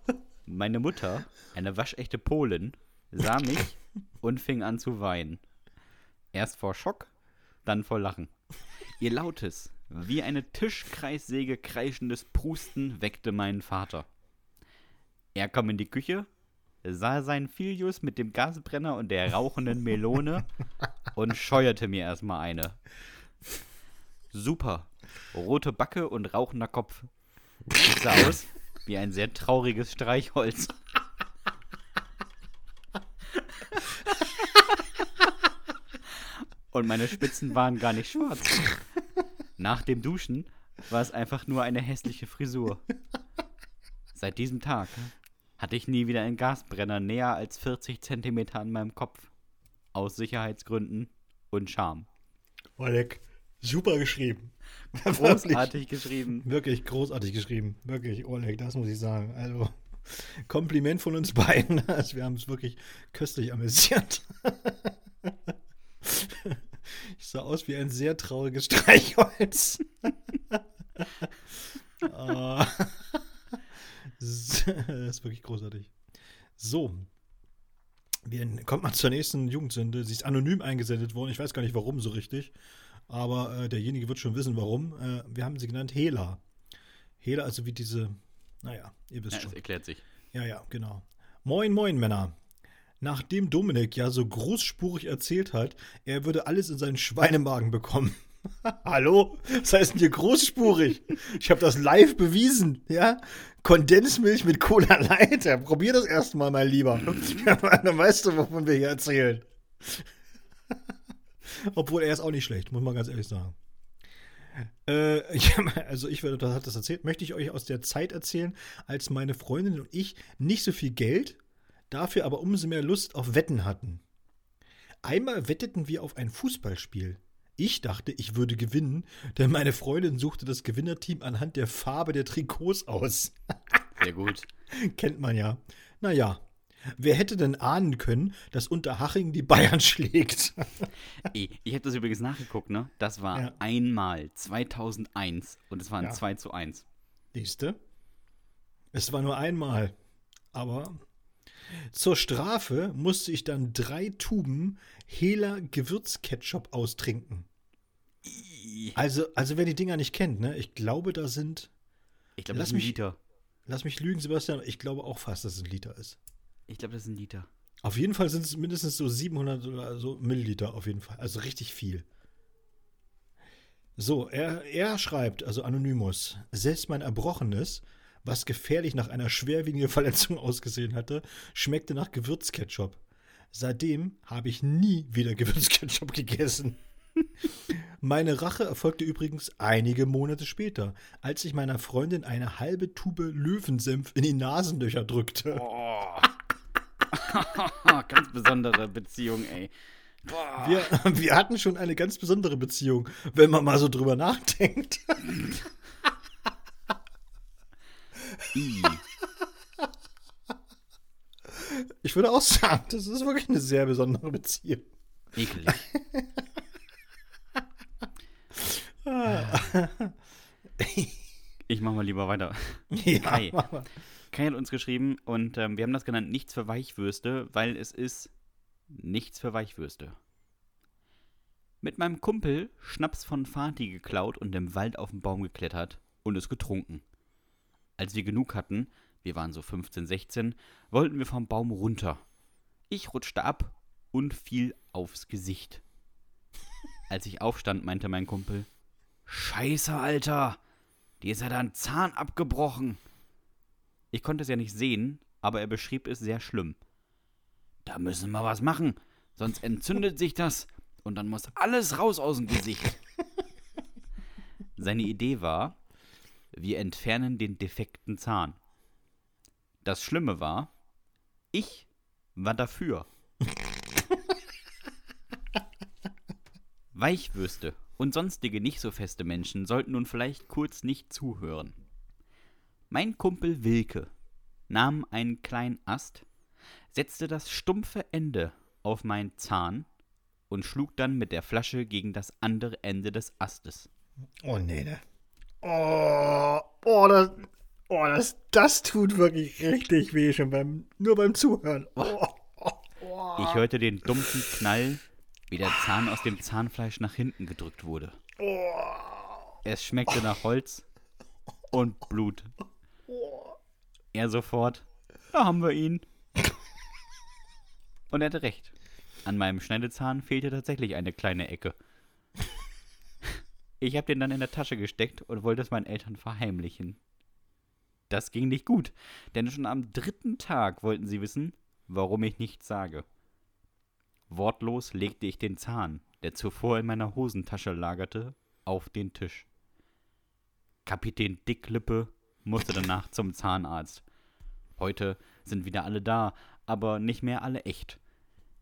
Meine Mutter, eine waschechte Polin, sah mich und fing an zu weinen. Erst vor Schock, dann vor Lachen. Ihr lautes, wie eine Tischkreissäge kreischendes Prusten weckte meinen Vater. Er kam in die Küche, sah seinen Filius mit dem Gasbrenner und der rauchenden Melone und scheuerte mir erstmal eine. Super. Rote Backe und rauchender Kopf. Ich sah aus wie ein sehr trauriges Streichholz. Und meine Spitzen waren gar nicht schwarz. Nach dem Duschen war es einfach nur eine hässliche Frisur. Seit diesem Tag hatte ich nie wieder einen Gasbrenner näher als 40 Zentimeter an meinem Kopf. Aus Sicherheitsgründen und Scham. Oleg, super geschrieben. Großartig geschrieben. Wirklich großartig geschrieben. Wirklich, Oleg, das muss ich sagen. Also, Kompliment von uns beiden. Also, wir haben es wirklich köstlich amüsiert. Ich sah aus wie ein sehr trauriges Streichholz. Ah. das ist wirklich großartig. So. Wir kommt mal zur nächsten Jugendsünde. Sie ist anonym eingesendet worden. Ich weiß gar nicht warum so richtig. Aber äh, derjenige wird schon wissen, warum. Äh, wir haben sie genannt Hela. Hela, also wie diese, naja, ihr wisst Ja, schon. das erklärt sich. Ja, ja, genau. Moin, moin, Männer. Nachdem Dominik ja so großspurig erzählt hat, er würde alles in seinen Schweinemagen bekommen. Hallo? Was heißt denn hier großspurig? Ich habe das live bewiesen, ja? Kondensmilch mit Cola. Ja, probier das erstmal, mein Lieber. Dann weißt du, wovon wir hier erzählen. Obwohl er ist auch nicht schlecht, muss man ganz ehrlich sagen. Äh, ja, also ich werde, das das erzählt, möchte ich euch aus der Zeit erzählen, als meine Freundin und ich nicht so viel Geld, dafür aber umso mehr Lust auf Wetten hatten. Einmal wetteten wir auf ein Fußballspiel. Ich dachte, ich würde gewinnen, denn meine Freundin suchte das Gewinnerteam anhand der Farbe der Trikots aus. Sehr gut. Kennt man ja. Naja, wer hätte denn ahnen können, dass Unterhaching die Bayern schlägt? Ey, ich habe das übrigens nachgeguckt, ne? Das war Ja. einmal 2001 und es war ein Ja. 2 zu 1. Siehste? Es war nur einmal. Aber zur Strafe musste ich dann drei Tuben Hela Gewürzketchup austrinken. Also, also wer die Dinger nicht kennt, ne? Ich glaube, da sind. Ich glaube, das ist ein mich- Liter. Lass mich lügen, Sebastian. Ich glaube auch fast, dass es ein Liter ist. Ich glaube, das ist ein Liter. Auf jeden Fall sind es mindestens so 700 oder so Milliliter auf jeden Fall. Also richtig viel. So, er, er schreibt, also Anonymous, selbst mein Erbrochenes was gefährlich nach einer schwerwiegenden Verletzung ausgesehen hatte, schmeckte nach Gewürzketchup. Seitdem habe ich nie wieder Gewürzketchup gegessen. Meine Rache erfolgte übrigens einige Monate später, als ich meiner Freundin eine halbe Tube Löwensenf in die Nasenlöcher drückte. Boah. Ganz besondere Beziehung, ey. Boah. Wir, wir hatten schon eine ganz besondere Beziehung, wenn man mal so drüber nachdenkt. I. Ich würde auch sagen, das ist wirklich eine sehr besondere Beziehung. Ekelig. Ich mach mal lieber weiter. Ja, Kai. Kai hat uns geschrieben und ähm, wir haben das genannt Nichts für Weichwürste, weil es ist nichts für Weichwürste. Mit meinem Kumpel Schnaps von Fatih geklaut und im Wald auf den Baum geklettert und es getrunken. Als wir genug hatten, wir waren so 15, 16, wollten wir vom Baum runter. Ich rutschte ab und fiel aufs Gesicht. Als ich aufstand, meinte mein Kumpel: Scheiße, Alter! Dir ist ja da ein Zahn abgebrochen. Ich konnte es ja nicht sehen, aber er beschrieb es sehr schlimm. Da müssen wir was machen, sonst entzündet sich das und dann muss alles raus aus dem Gesicht. Seine Idee war, wir entfernen den defekten Zahn. Das Schlimme war, ich war dafür. Weichwürste und sonstige nicht so feste Menschen sollten nun vielleicht kurz nicht zuhören. Mein Kumpel Wilke nahm einen kleinen Ast, setzte das stumpfe Ende auf meinen Zahn und schlug dann mit der Flasche gegen das andere Ende des Astes. Oh, nee, ne. Oh, oh, das, oh das, das tut wirklich richtig weh, schon beim, nur beim Zuhören. Oh, oh, oh. Ich hörte den dumpfen Knall, wie der Zahn aus dem Zahnfleisch nach hinten gedrückt wurde. Es schmeckte nach Holz und Blut. Er sofort, da haben wir ihn. Und er hatte recht. An meinem Schneidezahn fehlte tatsächlich eine kleine Ecke. Ich habe den dann in der Tasche gesteckt und wollte es meinen Eltern verheimlichen. Das ging nicht gut, denn schon am dritten Tag wollten sie wissen, warum ich nichts sage. Wortlos legte ich den Zahn, der zuvor in meiner Hosentasche lagerte, auf den Tisch. Kapitän Dicklippe musste danach zum Zahnarzt. Heute sind wieder alle da, aber nicht mehr alle echt.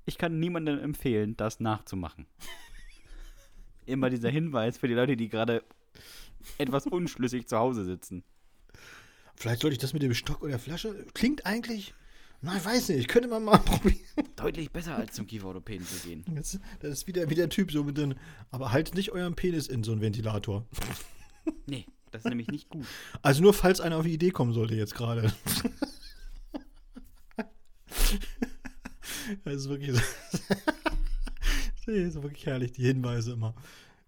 Ich kann niemandem empfehlen, das nachzumachen. Immer dieser Hinweis für die Leute, die gerade etwas unschlüssig zu Hause sitzen. Vielleicht sollte ich das mit dem Stock oder Flasche. Klingt eigentlich. Na, ich weiß nicht. Könnte man mal probieren. Deutlich besser als zum Kieferorthopäden zu gehen. Das, das ist wieder wie der Typ so mit den. Aber haltet nicht euren Penis in so einen Ventilator. Nee, das ist nämlich nicht gut. Also nur falls einer auf die Idee kommen sollte jetzt gerade. Das ist wirklich. Ist wirklich herrlich, die Hinweise immer.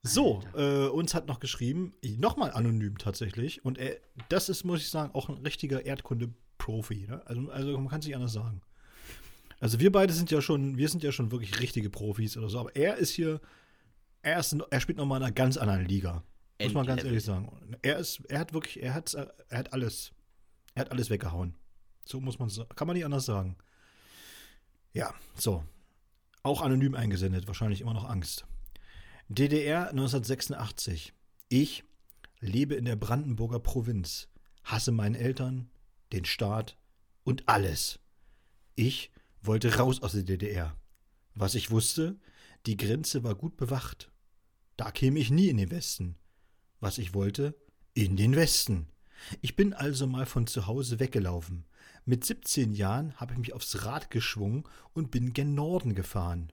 So, äh, uns hat noch geschrieben, nochmal anonym tatsächlich. Und er, das ist, muss ich sagen, auch ein richtiger Erdkunde-Profi. Ne? Also, also man kann es nicht anders sagen. Also wir beide sind ja schon, wir sind ja schon wirklich richtige Profis oder so. Aber er ist hier, er, ist, er spielt nochmal in einer ganz anderen Liga. Muss man ganz ehrlich sagen. Er ist, er hat wirklich, er hat, er hat alles, er hat alles weggehauen. So muss man sagen. Kann man nicht anders sagen. Ja, so. Auch anonym eingesendet, wahrscheinlich immer noch Angst. DDR 1986. Ich lebe in der Brandenburger Provinz, hasse meinen Eltern, den Staat und alles. Ich wollte raus aus der DDR. Was ich wusste, die Grenze war gut bewacht. Da käme ich nie in den Westen. Was ich wollte, in den Westen. Ich bin also mal von zu Hause weggelaufen. Mit 17 Jahren habe ich mich aufs Rad geschwungen und bin gen Norden gefahren.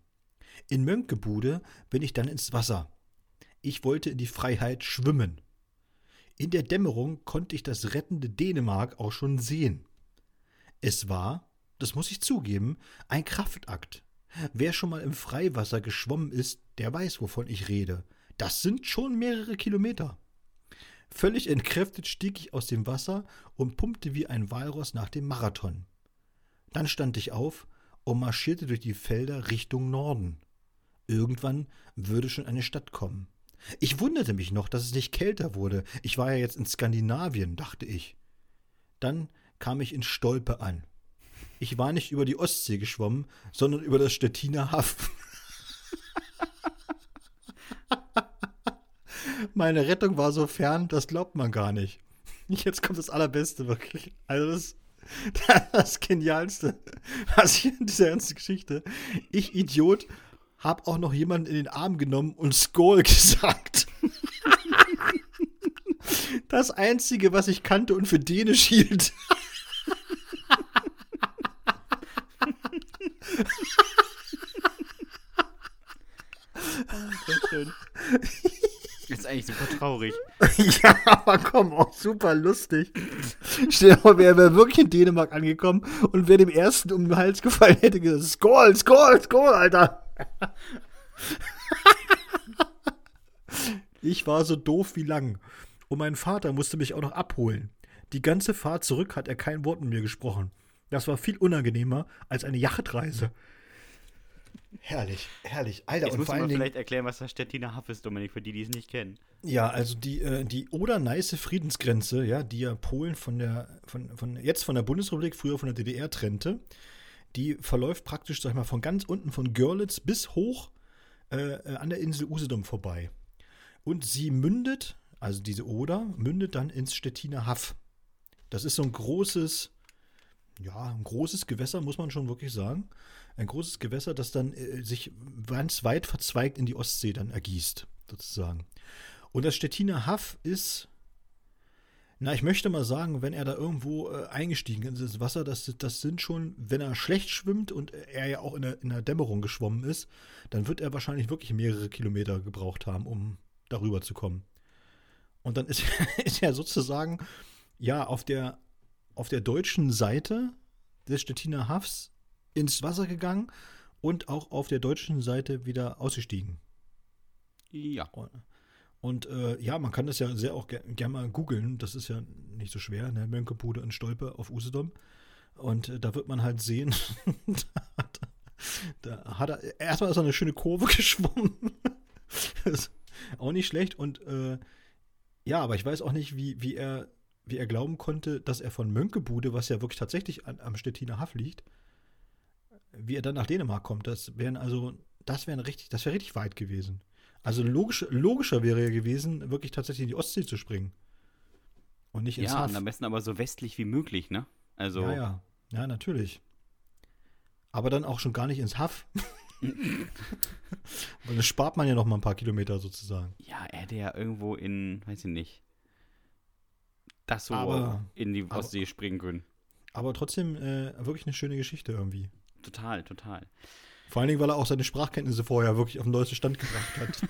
In Mönckebude bin ich dann ins Wasser. Ich wollte in die Freiheit schwimmen. In der Dämmerung konnte ich das rettende Dänemark auch schon sehen. Es war, das muss ich zugeben, ein Kraftakt. Wer schon mal im Freiwasser geschwommen ist, der weiß, wovon ich rede. Das sind schon mehrere Kilometer. Völlig entkräftet stieg ich aus dem Wasser und pumpte wie ein Walross nach dem Marathon. Dann stand ich auf und marschierte durch die Felder Richtung Norden. Irgendwann würde schon eine Stadt kommen. Ich wunderte mich noch, dass es nicht kälter wurde. Ich war ja jetzt in Skandinavien, dachte ich. Dann kam ich in Stolpe an. Ich war nicht über die Ostsee geschwommen, sondern über das Stettiner Haff. Meine Rettung war so fern, das glaubt man gar nicht. Jetzt kommt das Allerbeste, wirklich. Also das, das Genialste, was ich in dieser ganzen Geschichte. Ich, Idiot, hab auch noch jemanden in den Arm genommen und Skoll gesagt. Das Einzige, was ich kannte und für Dänisch hielt. Sehr schön. Das ist eigentlich super traurig. Ja, aber komm, auch super lustig. Stell dir vor, wer wäre wirklich in Dänemark angekommen und wer dem ersten um den Hals gefallen hätte gesagt, Skål, Skål, Skål, Alter. Ich war so doof wie lang. Und mein Vater musste mich auch noch abholen. Die ganze Fahrt zurück hat er kein Wort mit mir gesprochen. Das war viel unangenehmer als eine Yachtreise. Herrlich, herrlich. Alter, Jetzt und vor allen Dingen, vielleicht erklären, was das Stettiner Haff ist, Dominik, für die, die es nicht kennen. Ja, also die, äh, die Oder-Neiße Friedensgrenze, ja, die ja Polen von der, von, von, jetzt von der Bundesrepublik, früher von der DDR trennte, die verläuft praktisch, sag ich mal, von ganz unten von Görlitz bis hoch äh, äh, an der Insel Usedom vorbei. Und sie mündet, also diese Oder, mündet dann ins Stettiner Haff. Das ist so ein großes, ja, ein großes Gewässer, muss man schon wirklich sagen. Ein großes Gewässer, das dann äh, sich ganz weit verzweigt in die Ostsee dann ergießt, sozusagen. Und das Stettiner Haff ist, na, ich möchte mal sagen, wenn er da irgendwo äh, eingestiegen ist ins Wasser, das, das sind schon, wenn er schlecht schwimmt und er ja auch in der, in der Dämmerung geschwommen ist, dann wird er wahrscheinlich wirklich mehrere Kilometer gebraucht haben, um darüber zu kommen. Und dann ist, ist er sozusagen, ja, auf der, auf der deutschen Seite des Stettiner Hafs ins Wasser gegangen und auch auf der deutschen Seite wieder ausgestiegen. Ja. Und, äh, ja, man kann das ja sehr auch gerne gern mal googeln. Das ist ja nicht so schwer, ne? Mönkebude und Stolpe auf Usedom. Und äh, da wird man halt sehen, da, hat, da hat er, erstmal ist er eine schöne Kurve geschwommen. das ist auch nicht schlecht. Und äh, ja, aber ich weiß auch nicht, wie, wie, er, wie er glauben konnte, dass er von Mönkebude, was ja wirklich tatsächlich an, am Stettiner Haff liegt, wie er dann nach Dänemark kommt. Das wären also, das wäre richtig, das wäre richtig weit gewesen. Also logisch, logischer wäre ja gewesen, wirklich tatsächlich in die Ostsee zu springen. Und nicht ins Ja, Haff. und am besten aber so westlich wie möglich, ne? Also, Ja, ja. Ja, natürlich. Aber dann auch schon gar nicht ins Haff. Weil dann spart man ja noch mal ein paar Kilometer sozusagen. ja, er hätte ja irgendwo in, weiß ich nicht, das so Aber- in die aber- Ostsee springen können. Aber trotzdem äh, wirklich eine schöne Geschichte irgendwie. Total, total. Vor allen Dingen, weil er auch seine Sprachkenntnisse vorher wirklich auf den neuesten Stand gebracht hat.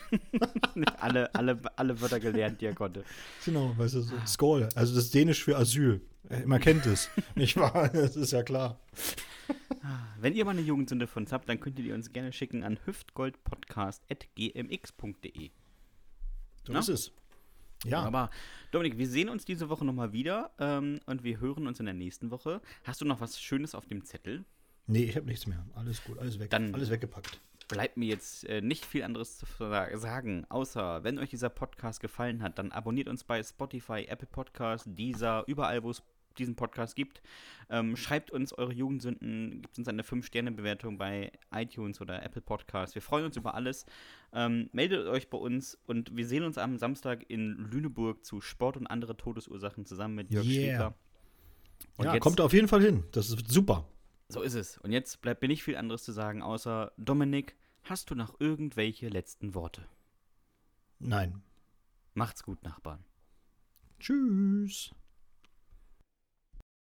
alle, alle, alle Wörter gelernt, die er konnte. genau, weißt du, so Skål. Also das ist Dänisch für Asyl. Äh, Man kennt es, nicht wahr? Das ist ja klar. Wenn ihr mal eine Jugendsünde von uns habt, dann könnt ihr die uns gerne schicken an hüftgoldpodcast.gmx.de. So Na? ist es. Ja, Aber Dominik, wir sehen uns diese Woche nochmal wieder ähm, und wir hören uns in der nächsten Woche. Hast du noch was Schönes auf dem Zettel? Nee, ich habe nichts mehr. Alles gut, alles weg. Dann- alles weggepackt. Bleibt mir jetzt äh, nicht viel anderes zu sagen, außer wenn euch dieser Podcast gefallen hat, dann abonniert uns bei Spotify, Apple Podcast, Deezer, überall, wo es diesen Podcast gibt. Ähm, schreibt uns eure Jugendsünden, gibt uns eine 5-Sterne-Bewertung bei iTunes oder Apple Podcast. Wir freuen uns über alles. Ähm, meldet euch bei uns und wir sehen uns am Samstag in Lüneburg zu Sport und andere Todesursachen zusammen mit Jörg Yeah. Schäfer. Und ja, kommt auf jeden Fall hin. Das ist super. So ist es. Und jetzt bleibt mir nicht viel anderes zu sagen, außer Dominik, hast du noch irgendwelche letzten Worte? Nein. Macht's gut, Nachbarn. Tschüss.